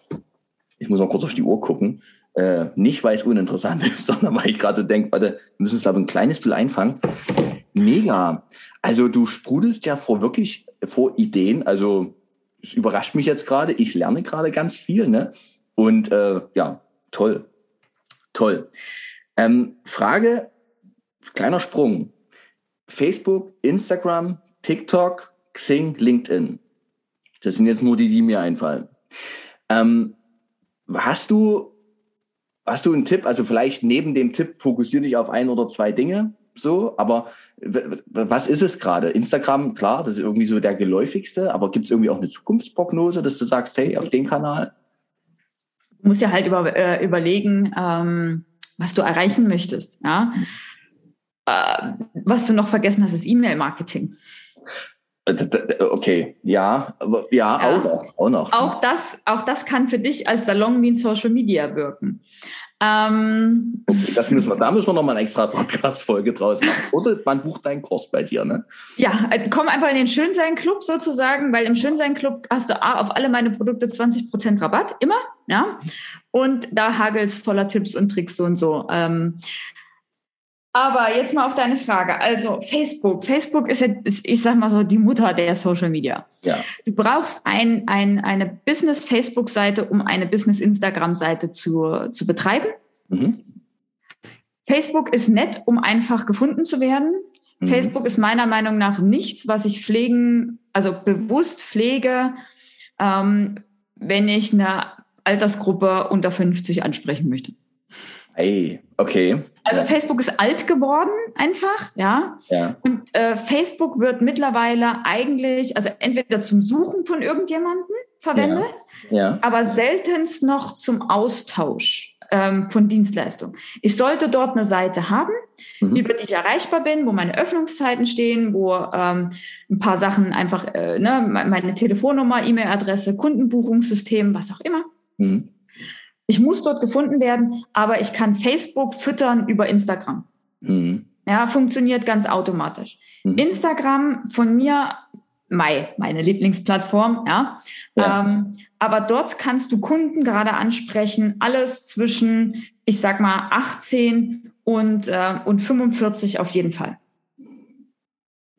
Ich muss mal kurz auf die Uhr gucken. Äh, nicht, weil es uninteressant [LAUGHS] ist, sondern weil ich gerade denke, warte, wir müssen es aber ein kleines bisschen einfangen. Mega. Also du sprudelst ja vor wirklich vor Ideen. Also es überrascht mich jetzt gerade. Ich lerne gerade ganz viel. Ne? Und äh, ja, toll. Toll. Ähm, Frage, kleiner Sprung. Facebook, Instagram, TikTok, Xing, LinkedIn. Das sind jetzt nur die, die mir einfallen. Ähm, hast du, hast du einen Tipp? Also vielleicht neben dem Tipp fokussiere dich auf ein oder zwei Dinge so, aber was ist es gerade? Instagram, klar, das ist irgendwie so der geläufigste, aber gibt es irgendwie auch eine Zukunftsprognose, dass du sagst, hey, auf den Kanal? Du musst ja halt über, äh, überlegen, ähm, was du erreichen möchtest. Ja? Äh, was du noch vergessen hast, ist E-Mail-Marketing. Äh, okay, ja, ja, ja, auch noch. Auch, noch. Auch, das, auch das kann für dich als Salon wie ein Social Media wirken. Ähm, okay, das müssen wir, da müssen wir nochmal eine extra Podcast-Folge draus machen. Oder man bucht deinen Kurs bei dir, ne? Ja, also komm einfach in den Schönsein-Club sozusagen, weil im Schönsein-Club hast du auf alle meine Produkte 20% Rabatt, immer, ja. Und da hagelt's voller Tipps und Tricks so und so. Ähm, aber jetzt mal auf deine Frage. Also Facebook. Facebook ist, ist, ich sag mal so, die Mutter der Social Media. Ja. Du brauchst ein, ein, eine Business-Facebook-Seite, um eine Business-Instagram-Seite zu, zu betreiben. Mhm. Facebook ist nett, um einfach gefunden zu werden. Mhm. Facebook ist meiner Meinung nach nichts, was ich pflegen, also bewusst pflege, ähm, wenn ich eine Altersgruppe unter 50 ansprechen möchte. Hey, okay. Also ja. Facebook ist alt geworden einfach, ja. ja. Und äh, Facebook wird mittlerweile eigentlich, also entweder zum Suchen von irgendjemanden verwendet, ja. ja. aber seltenst noch zum Austausch ähm, von Dienstleistungen. Ich sollte dort eine Seite haben, mhm. über die ich erreichbar bin, wo meine Öffnungszeiten stehen, wo ähm, ein paar Sachen einfach, äh, ne, meine Telefonnummer, E-Mail-Adresse, Kundenbuchungssystem, was auch immer. Mhm. Ich muss dort gefunden werden, aber ich kann Facebook füttern über Instagram. Mhm. Ja, funktioniert ganz automatisch. Mhm. Instagram von mir, Mai, meine Lieblingsplattform, ja. ja. Ähm, aber dort kannst du Kunden gerade ansprechen, alles zwischen, ich sag mal, 18 und, äh, und 45 auf jeden Fall.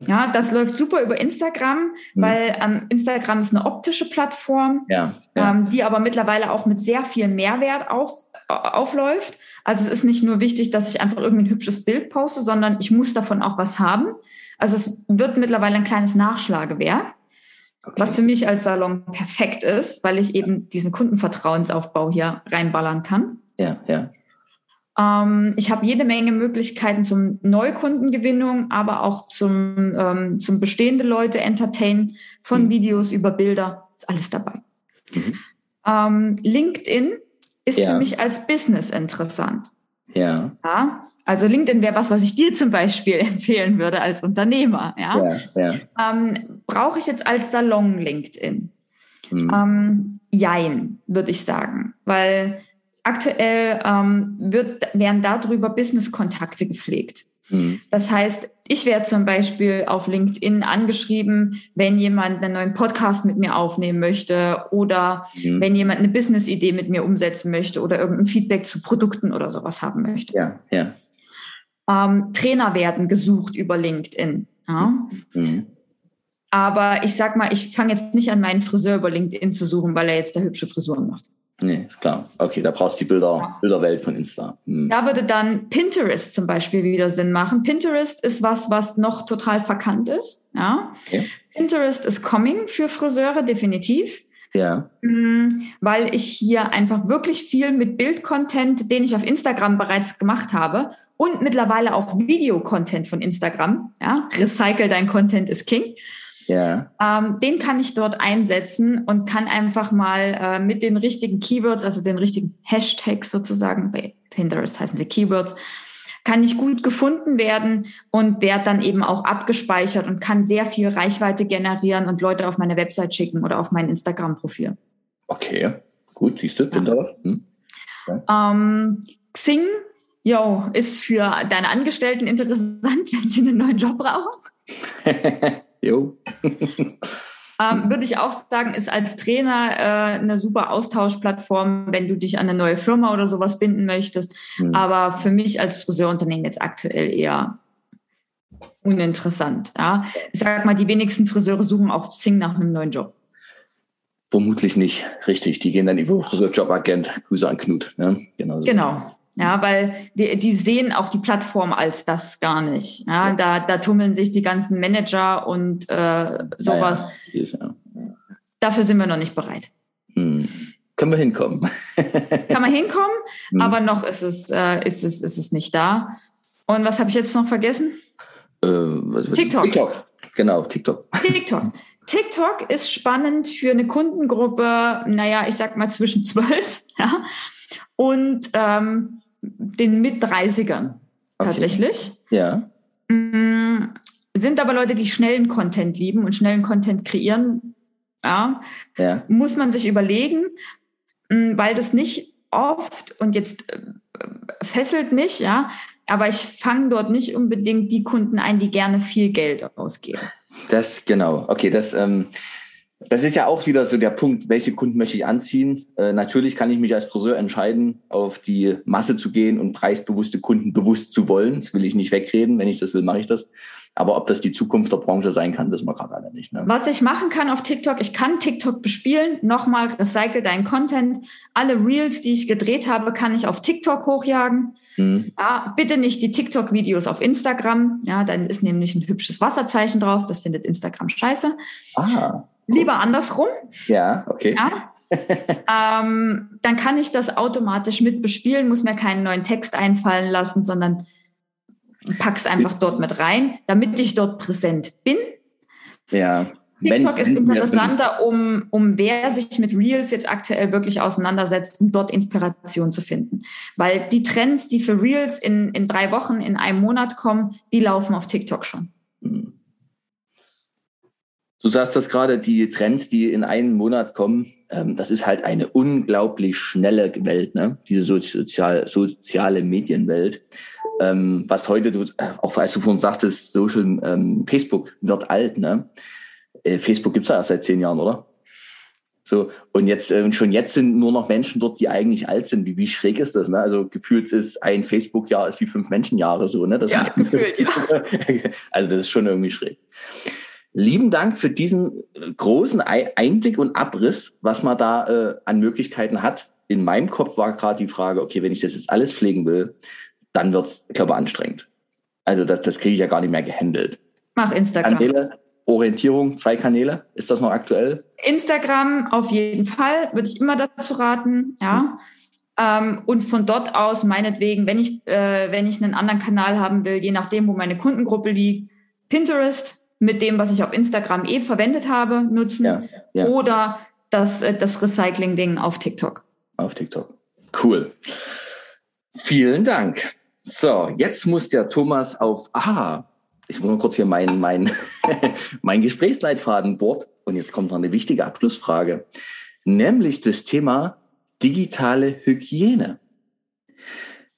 Ja, das läuft super über Instagram, mhm. weil ähm, Instagram ist eine optische Plattform, ja, ja. Ähm, die aber mittlerweile auch mit sehr viel Mehrwert auf, aufläuft. Also es ist nicht nur wichtig, dass ich einfach irgendwie ein hübsches Bild poste, sondern ich muss davon auch was haben. Also es wird mittlerweile ein kleines Nachschlagewerk, okay. was für mich als Salon perfekt ist, weil ich eben diesen Kundenvertrauensaufbau hier reinballern kann. Ja, ja. Ähm, ich habe jede Menge Möglichkeiten zum Neukundengewinnung, aber auch zum, ähm, zum bestehende Leute entertainen, von mhm. Videos über Bilder, ist alles dabei. Mhm. Ähm, LinkedIn ist ja. für mich als Business interessant. Ja. ja? Also LinkedIn wäre was, was ich dir zum Beispiel [LAUGHS] empfehlen würde als Unternehmer. Ja. ja, ja. Ähm, Brauche ich jetzt als Salon LinkedIn? Mhm. Ähm, jein, würde ich sagen. Weil aktuell ähm, wird, werden darüber Business-Kontakte gepflegt. Mhm. Das heißt, ich werde zum Beispiel auf LinkedIn angeschrieben, wenn jemand einen neuen Podcast mit mir aufnehmen möchte oder mhm. wenn jemand eine Business-Idee mit mir umsetzen möchte oder irgendein Feedback zu Produkten oder sowas haben möchte. Ja, ja. Ähm, Trainer werden gesucht über LinkedIn. Ja. Mhm. Aber ich sag mal, ich fange jetzt nicht an, meinen Friseur über LinkedIn zu suchen, weil er jetzt da hübsche Frisuren macht. Nee, ist klar. Okay, da brauchst du die Bilder, ja. Bilderwelt von Insta. Hm. Da würde dann Pinterest zum Beispiel wieder Sinn machen. Pinterest ist was, was noch total verkannt ist. Ja. Okay. Pinterest ist coming für Friseure, definitiv. Ja. Mm, weil ich hier einfach wirklich viel mit Bildcontent, den ich auf Instagram bereits gemacht habe und mittlerweile auch Videocontent von Instagram. Ja, recycle dein Content ist King. Ja. Ähm, den kann ich dort einsetzen und kann einfach mal äh, mit den richtigen Keywords, also den richtigen Hashtags sozusagen, bei Pinterest heißen sie Keywords, kann ich gut gefunden werden und werde dann eben auch abgespeichert und kann sehr viel Reichweite generieren und Leute auf meine Website schicken oder auf mein Instagram-Profil. Okay, gut, siehst du, Pinterest. Hm. Ja. Ähm, Xing, yo, ist für deine Angestellten interessant, [LAUGHS] wenn sie einen neuen Job brauchen. [LAUGHS] jo. [LAUGHS] Ähm, würde ich auch sagen, ist als Trainer äh, eine super Austauschplattform, wenn du dich an eine neue Firma oder sowas binden möchtest. Mhm. Aber für mich als Friseurunternehmen jetzt aktuell eher uninteressant. Ja. Ich sag mal, die wenigsten Friseure suchen auf Sing nach einem neuen Job. Vermutlich nicht, richtig. Die gehen dann über Friseurjobagent, Grüße an Knut. Ne? Genau. So. genau. Ja, weil die, die sehen auch die Plattform als das gar nicht. Ja, da, da tummeln sich die ganzen Manager und äh, sowas. Ja, ja. Dafür sind wir noch nicht bereit. Hm. Können wir hinkommen? [LAUGHS] Kann man hinkommen, hm. aber noch ist es, äh, ist, es, ist es nicht da. Und was habe ich jetzt noch vergessen? Äh, TikTok. TikTok. Genau, TikTok. TikTok. TikTok ist spannend für eine Kundengruppe, naja, ich sag mal zwischen zwölf [LAUGHS] ja, und ähm, den Mit-30ern okay. tatsächlich. Ja. Mm, sind aber Leute, die schnellen Content lieben und schnellen Content kreieren. Ja. ja. Muss man sich überlegen, mm, weil das nicht oft und jetzt äh, fesselt mich, ja, aber ich fange dort nicht unbedingt die Kunden ein, die gerne viel Geld ausgeben. Das genau. Okay, das ähm, das ist ja auch wieder so der Punkt, welche Kunden möchte ich anziehen. Äh, natürlich kann ich mich als Friseur entscheiden, auf die Masse zu gehen und preisbewusste Kunden bewusst zu wollen. Das will ich nicht wegreden. Wenn ich das will, mache ich das. Aber ob das die Zukunft der Branche sein kann, wissen wir gerade alle nicht. Ne? Was ich machen kann auf TikTok, ich kann TikTok bespielen. Nochmal, recycle deinen Content. Alle Reels, die ich gedreht habe, kann ich auf TikTok hochjagen. Hm. Ja, bitte nicht die TikTok-Videos auf Instagram. Ja, dann ist nämlich ein hübsches Wasserzeichen drauf. Das findet Instagram scheiße. Ah. Lieber andersrum. Ja, okay. Ja. ähm, dann kann ich das automatisch mit bespielen, muss mir keinen neuen Text einfallen lassen, sondern pack's einfach dort mit rein, damit ich dort präsent bin. Ja. TikTok ist interessanter, um, um wer sich mit Reels jetzt aktuell wirklich auseinandersetzt, um dort Inspiration zu finden. Weil die Trends, die für Reels in, in drei Wochen, in einem Monat kommen, die laufen auf TikTok schon. Du sagst das gerade, die Trends, die in einem Monat kommen, ähm, das ist halt eine unglaublich schnelle Welt, ne? diese sozial, soziale Medienwelt. Ähm, was heute, du, äh, auch als du vorhin sagtest, Social, ähm, Facebook wird alt. Ne? Äh, Facebook gibt's ja erst seit zehn Jahren, oder? So, und jetzt, äh, schon jetzt sind nur noch Menschen dort, die eigentlich alt sind. Wie, wie schräg ist das? Ne? Also gefühlt ist ein Facebook-Jahr ist wie fünf Menschenjahre so, ne? Das ja, [LAUGHS] gefühlt, ja. also das ist schon irgendwie schräg. Lieben Dank für diesen äh, großen Einblick und Abriss, was man da äh, an Möglichkeiten hat. In meinem Kopf war gerade die Frage, okay, wenn ich das jetzt alles pflegen will, dann wird es, glaube ich, anstrengend. Also das, das kriege ich ja gar nicht mehr gehandelt. Mach Instagram. Kanäle, Orientierung, zwei Kanäle. Ist das noch aktuell? Instagram auf jeden Fall, würde ich immer dazu raten, ja. Ähm, und von dort aus, meinetwegen, wenn ich, äh, wenn ich einen anderen Kanal haben will, je nachdem, wo meine Kundengruppe liegt, Pinterest, mit dem, was ich auf Instagram eh verwendet habe, nutzen ja, ja. oder das, äh, das Recycling-Ding auf TikTok. Auf TikTok. Cool. Vielen Dank. So, jetzt muss der Thomas auf, aha, ich muss mal kurz hier meinen mein, mein [LAUGHS] Gesprächsleitfaden board und jetzt kommt noch eine wichtige Abschlussfrage, nämlich das Thema digitale Hygiene.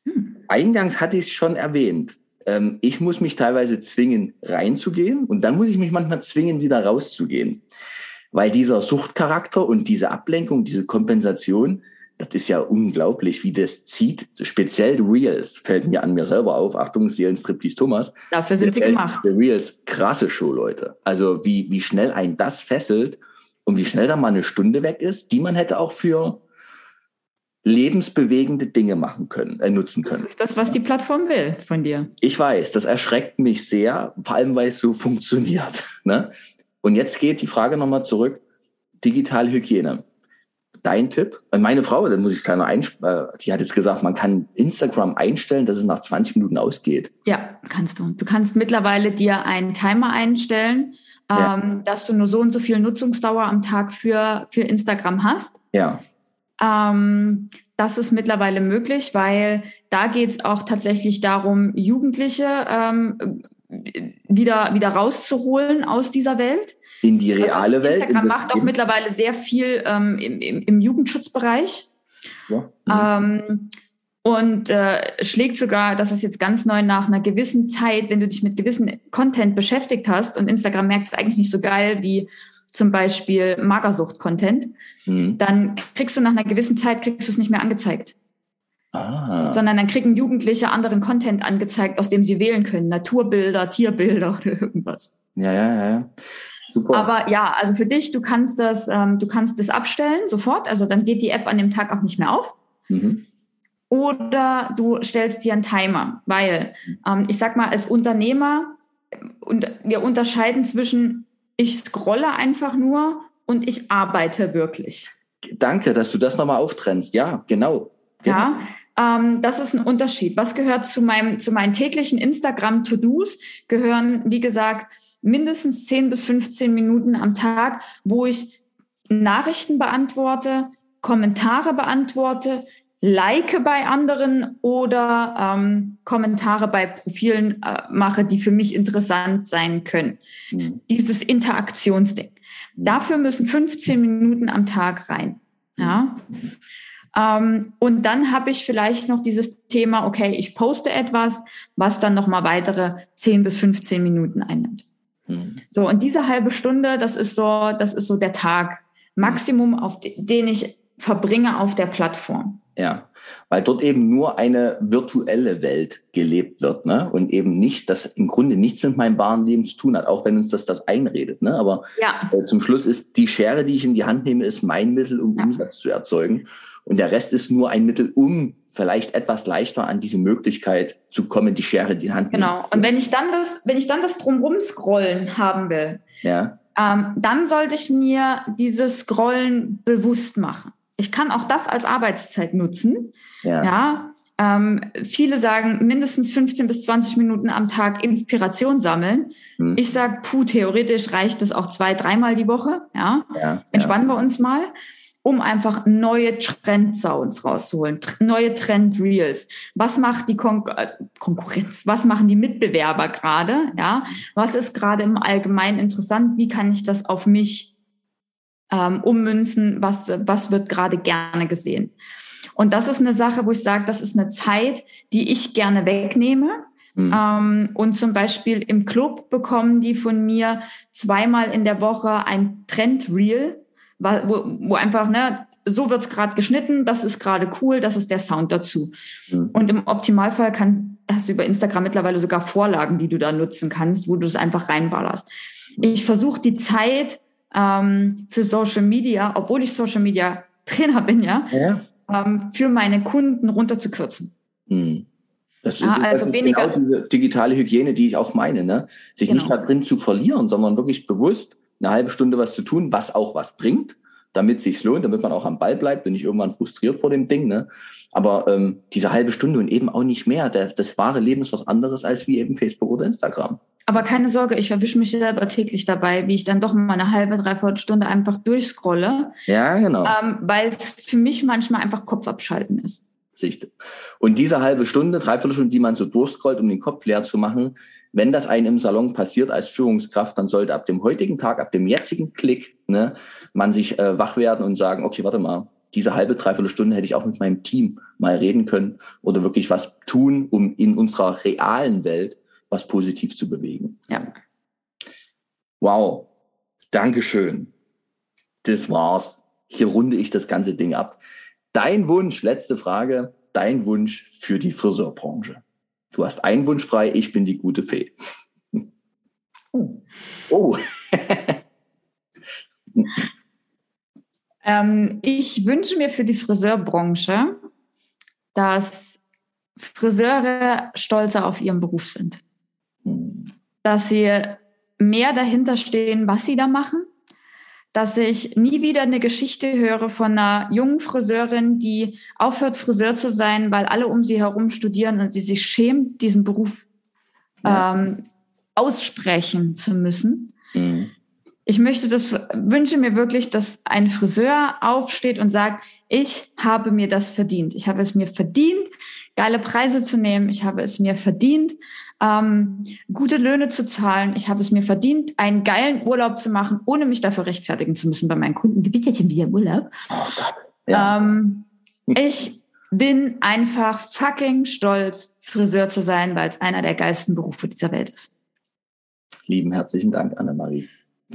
Hm. Eingangs hatte ich es schon erwähnt ähm, ich muss mich teilweise zwingen, reinzugehen und dann muss ich mich manchmal zwingen, wieder rauszugehen. Weil dieser Suchtcharakter und diese Ablenkung, diese Kompensation, das ist ja unglaublich, wie das zieht. Speziell Reels fällt mir an mir selber auf. Achtung, Seelenstriptease Thomas. Dafür sind sie gemacht. Reels, krasse Show, Leute. Also wie, wie schnell ein das fesselt und wie schnell da mal eine Stunde weg ist, die man hätte auch für lebensbewegende Dinge machen können, äh, nutzen können. Das ist das, was die Plattform will von dir. Ich weiß, das erschreckt mich sehr, vor allem weil es so funktioniert. [LAUGHS] Ne? Und jetzt geht die Frage nochmal zurück. digitale Hygiene. Dein Tipp? Meine Frau, da muss ich kleiner einsprechen, äh, die hat jetzt gesagt, man kann Instagram einstellen, dass es nach 20 Minuten ausgeht. Ja, kannst du. Du kannst mittlerweile dir einen Timer einstellen, ja. ähm, dass du nur so und so viel Nutzungsdauer am Tag für, für Instagram hast. Ja. Ähm, das ist mittlerweile möglich, weil da geht es auch tatsächlich darum, Jugendliche ähm, wieder, wieder rauszuholen aus dieser Welt. In die also reale also Welt. Instagram macht auch mittlerweile sehr viel ähm, im, im, im, Jugendschutzbereich. Ja. Mhm. Ähm, und äh, schlägt sogar, das ist jetzt ganz neu, nach einer gewissen Zeit, wenn du dich mit gewissen Content beschäftigt hast und Instagram merkt es eigentlich nicht so geil wie zum Beispiel Magersucht-Content, mhm. dann kriegst du nach einer gewissen Zeit, kriegst du es nicht mehr angezeigt. Ah. Sondern dann kriegen Jugendliche anderen Content angezeigt, aus dem sie wählen können. Naturbilder, Tierbilder [LAUGHS] oder irgendwas. Ja, ja, ja. Super. Aber ja, also für dich, du kannst das, ähm, du kannst das abstellen sofort. Also dann geht die App an dem Tag auch nicht mehr auf. Mhm. Oder du stellst dir einen Timer, weil ähm, ich sag mal, als Unternehmer, und wir unterscheiden zwischen ich scrolle einfach nur und ich arbeite wirklich. Danke, dass du das nochmal auftrennst. Ja, genau. genau. Ja, ähm, das ist ein Unterschied. Was gehört zu, meinem, zu meinen täglichen Instagram-To-Dos? Gehören, wie gesagt, mindestens 10 bis 15 Minuten am Tag, wo ich Nachrichten beantworte, Kommentare beantworte, like bei anderen oder ähm, Kommentare bei Profilen äh, mache, die für mich interessant sein können. Mhm. Dieses Interaktionsding. Mhm. Dafür müssen 15 Minuten am Tag rein. Ja. Mhm. Ähm, und dann habe ich vielleicht noch dieses Thema, okay, ich poste etwas, was dann nochmal weitere 10 bis 15 Minuten einnimmt. Mhm. So, und diese halbe Stunde, das ist so, das ist so der Tag. Maximum, auf den ich verbringe auf der Plattform. Ja, weil dort eben nur eine virtuelle Welt gelebt wird, ne? Und eben nicht, das im Grunde nichts mit meinem wahren Leben zu tun hat, auch wenn uns das das einredet, ne? Aber ja. äh, zum Schluss ist die Schere, die ich in die Hand nehme, ist mein Mittel, um ja. Umsatz zu erzeugen. Und der Rest ist nur ein Mittel, um vielleicht etwas leichter an diese Möglichkeit zu kommen, die Schere in die Hand Genau. Nehmen. Und wenn ich dann das, wenn ich dann das drumrum scrollen haben will, ja. ähm, dann sollte ich mir dieses Scrollen bewusst machen. Ich kann auch das als Arbeitszeit nutzen. Ja. ja ähm, viele sagen mindestens 15 bis 20 Minuten am Tag Inspiration sammeln. Hm. Ich sage, puh, theoretisch reicht es auch zwei, dreimal die Woche. Ja, ja entspannen ja. wir uns mal um einfach neue Trendsounds rauszuholen, neue Trend-Reels. Was macht die Kon äh, Konkurrenz? Was machen die Mitbewerber gerade? Ja, was ist gerade im Allgemeinen interessant? Wie kann ich das auf mich ähm, ummünzen, was, was wird gerade gerne gesehen. Und das ist eine Sache, wo ich sage, das ist eine Zeit, die ich gerne wegnehme. Mhm. Ähm, und zum Beispiel im Club bekommen die von mir zweimal in der Woche ein Trend-Reel, wo, wo einfach, ne, so wird's gerade geschnitten, das ist gerade cool, das ist der Sound dazu. Mhm. Und im Optimalfall kann, hast du über Instagram mittlerweile sogar Vorlagen, die du da nutzen kannst, wo du es einfach reinballerst. Ich versuche die Zeit ähm, für Social Media, obwohl ich Social Media Trainer bin, ja, ja. Ähm, für meine Kunden runterzukürzen. Hm. Das ist, ah, also das ist genau diese digitale Hygiene, die ich auch meine, ne? Sich genau. nicht da drin zu verlieren, sondern wirklich bewusst eine halbe Stunde was zu tun, was auch was bringt, damit es sich lohnt, damit man auch am Ball bleibt bin ich irgendwann frustriert vor dem Ding. Ne? Aber ähm, diese halbe Stunde und eben auch nicht mehr. Der, das wahre Leben ist was anderes als wie eben Facebook oder Instagram. Aber keine Sorge, ich erwische mich selber täglich dabei, wie ich dann doch mal eine halbe, dreiviertel Stunde einfach durchscrolle. Ja, genau. Ähm, Weil es für mich manchmal einfach Kopf abschalten ist. Sicht. Und diese halbe Stunde, dreiviertel Stunde, die man so durchscrollt, um den Kopf leer zu machen, wenn das einem im Salon passiert als Führungskraft, dann sollte ab dem heutigen Tag, ab dem jetzigen Klick, ne, man sich äh, wach werden und sagen, okay, warte mal, diese halbe, dreiviertel Stunde hätte ich auch mit meinem Team mal reden können oder wirklich was tun, um in unserer realen Welt was positiv zu bewegen. Ja. Wow. Dankeschön. Das war's. Hier runde ich das ganze Ding ab. Dein Wunsch, letzte Frage, dein Wunsch für die Friseurbranche. Du hast einen Wunsch frei, ich bin die gute Fee. [LAUGHS] Oh. oh. [LAUGHS] ähm, ich wünsche mir für die Friseurbranche, dass Friseure stolzer auf ihren Beruf sind dass sie mehr dahinter stehen, was sie da machen, dass ich nie wieder eine Geschichte höre von einer jungen Friseurin, die aufhört, Friseur zu sein, weil alle um sie herum studieren und sie sich schämt, diesen Beruf ja. ähm, aussprechen zu müssen. Mhm. Ich möchte das, wünsche mir wirklich, dass ein Friseur aufsteht und sagt, ich habe mir das verdient. Ich habe es mir verdient, geile Preise zu nehmen. Ich habe es mir verdient, ähm, gute Löhne zu zahlen. Ich habe es mir verdient, einen geilen Urlaub zu machen, ohne mich dafür rechtfertigen zu müssen bei meinen Kunden. Wie bitte denn wieder Urlaub? Oh Gott. Ja. Ähm, ich bin einfach fucking stolz, Friseur zu sein, weil es einer der geilsten Berufe dieser Welt ist. Lieben herzlichen Dank, Annemarie,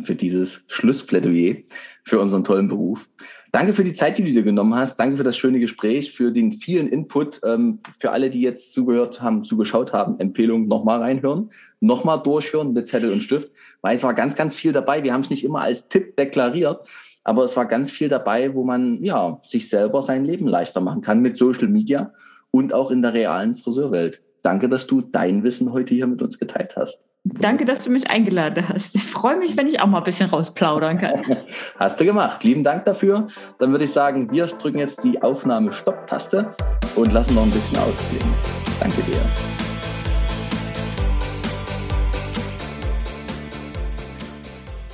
für dieses Schlussplädoyer für unseren tollen Beruf. Danke für die Zeit, die du dir genommen hast. Danke für das schöne Gespräch, für den vielen Input. Ähm, für alle, die jetzt zugehört haben, zugeschaut haben, Empfehlung nochmal reinhören, nochmal durchhören mit Zettel und Stift, weil es war ganz, ganz viel dabei. Wir haben es nicht immer als Tipp deklariert, aber es war ganz viel dabei, wo man ja sich selber sein Leben leichter machen kann mit Social Media und auch in der realen Friseurwelt. Danke, dass du dein Wissen heute hier mit uns geteilt hast. Danke, dass du mich eingeladen hast. Ich freue mich, wenn ich auch mal ein bisschen rausplaudern kann. [LAUGHS] Hast du gemacht. Lieben Dank dafür. Dann würde ich sagen, wir drücken jetzt die Aufnahme-Stopp-Taste und lassen noch ein bisschen ausklingen. Danke dir.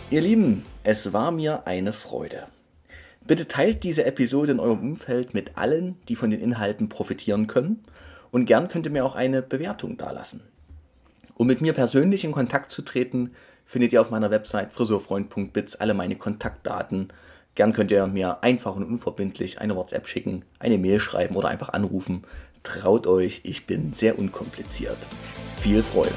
Ihr Lieben, es war mir eine Freude. Bitte teilt diese Episode in eurem Umfeld mit allen, die von den Inhalten profitieren können. Und gern könnt ihr mir auch eine Bewertung dalassen. Um mit mir persönlich in Kontakt zu treten, findet ihr auf meiner Website friseurfreund.biz alle meine Kontaktdaten. Gern könnt ihr mir einfach und unverbindlich eine WhatsApp schicken, eine Mail schreiben oder einfach anrufen. Traut euch, ich bin sehr unkompliziert. Viel Freude!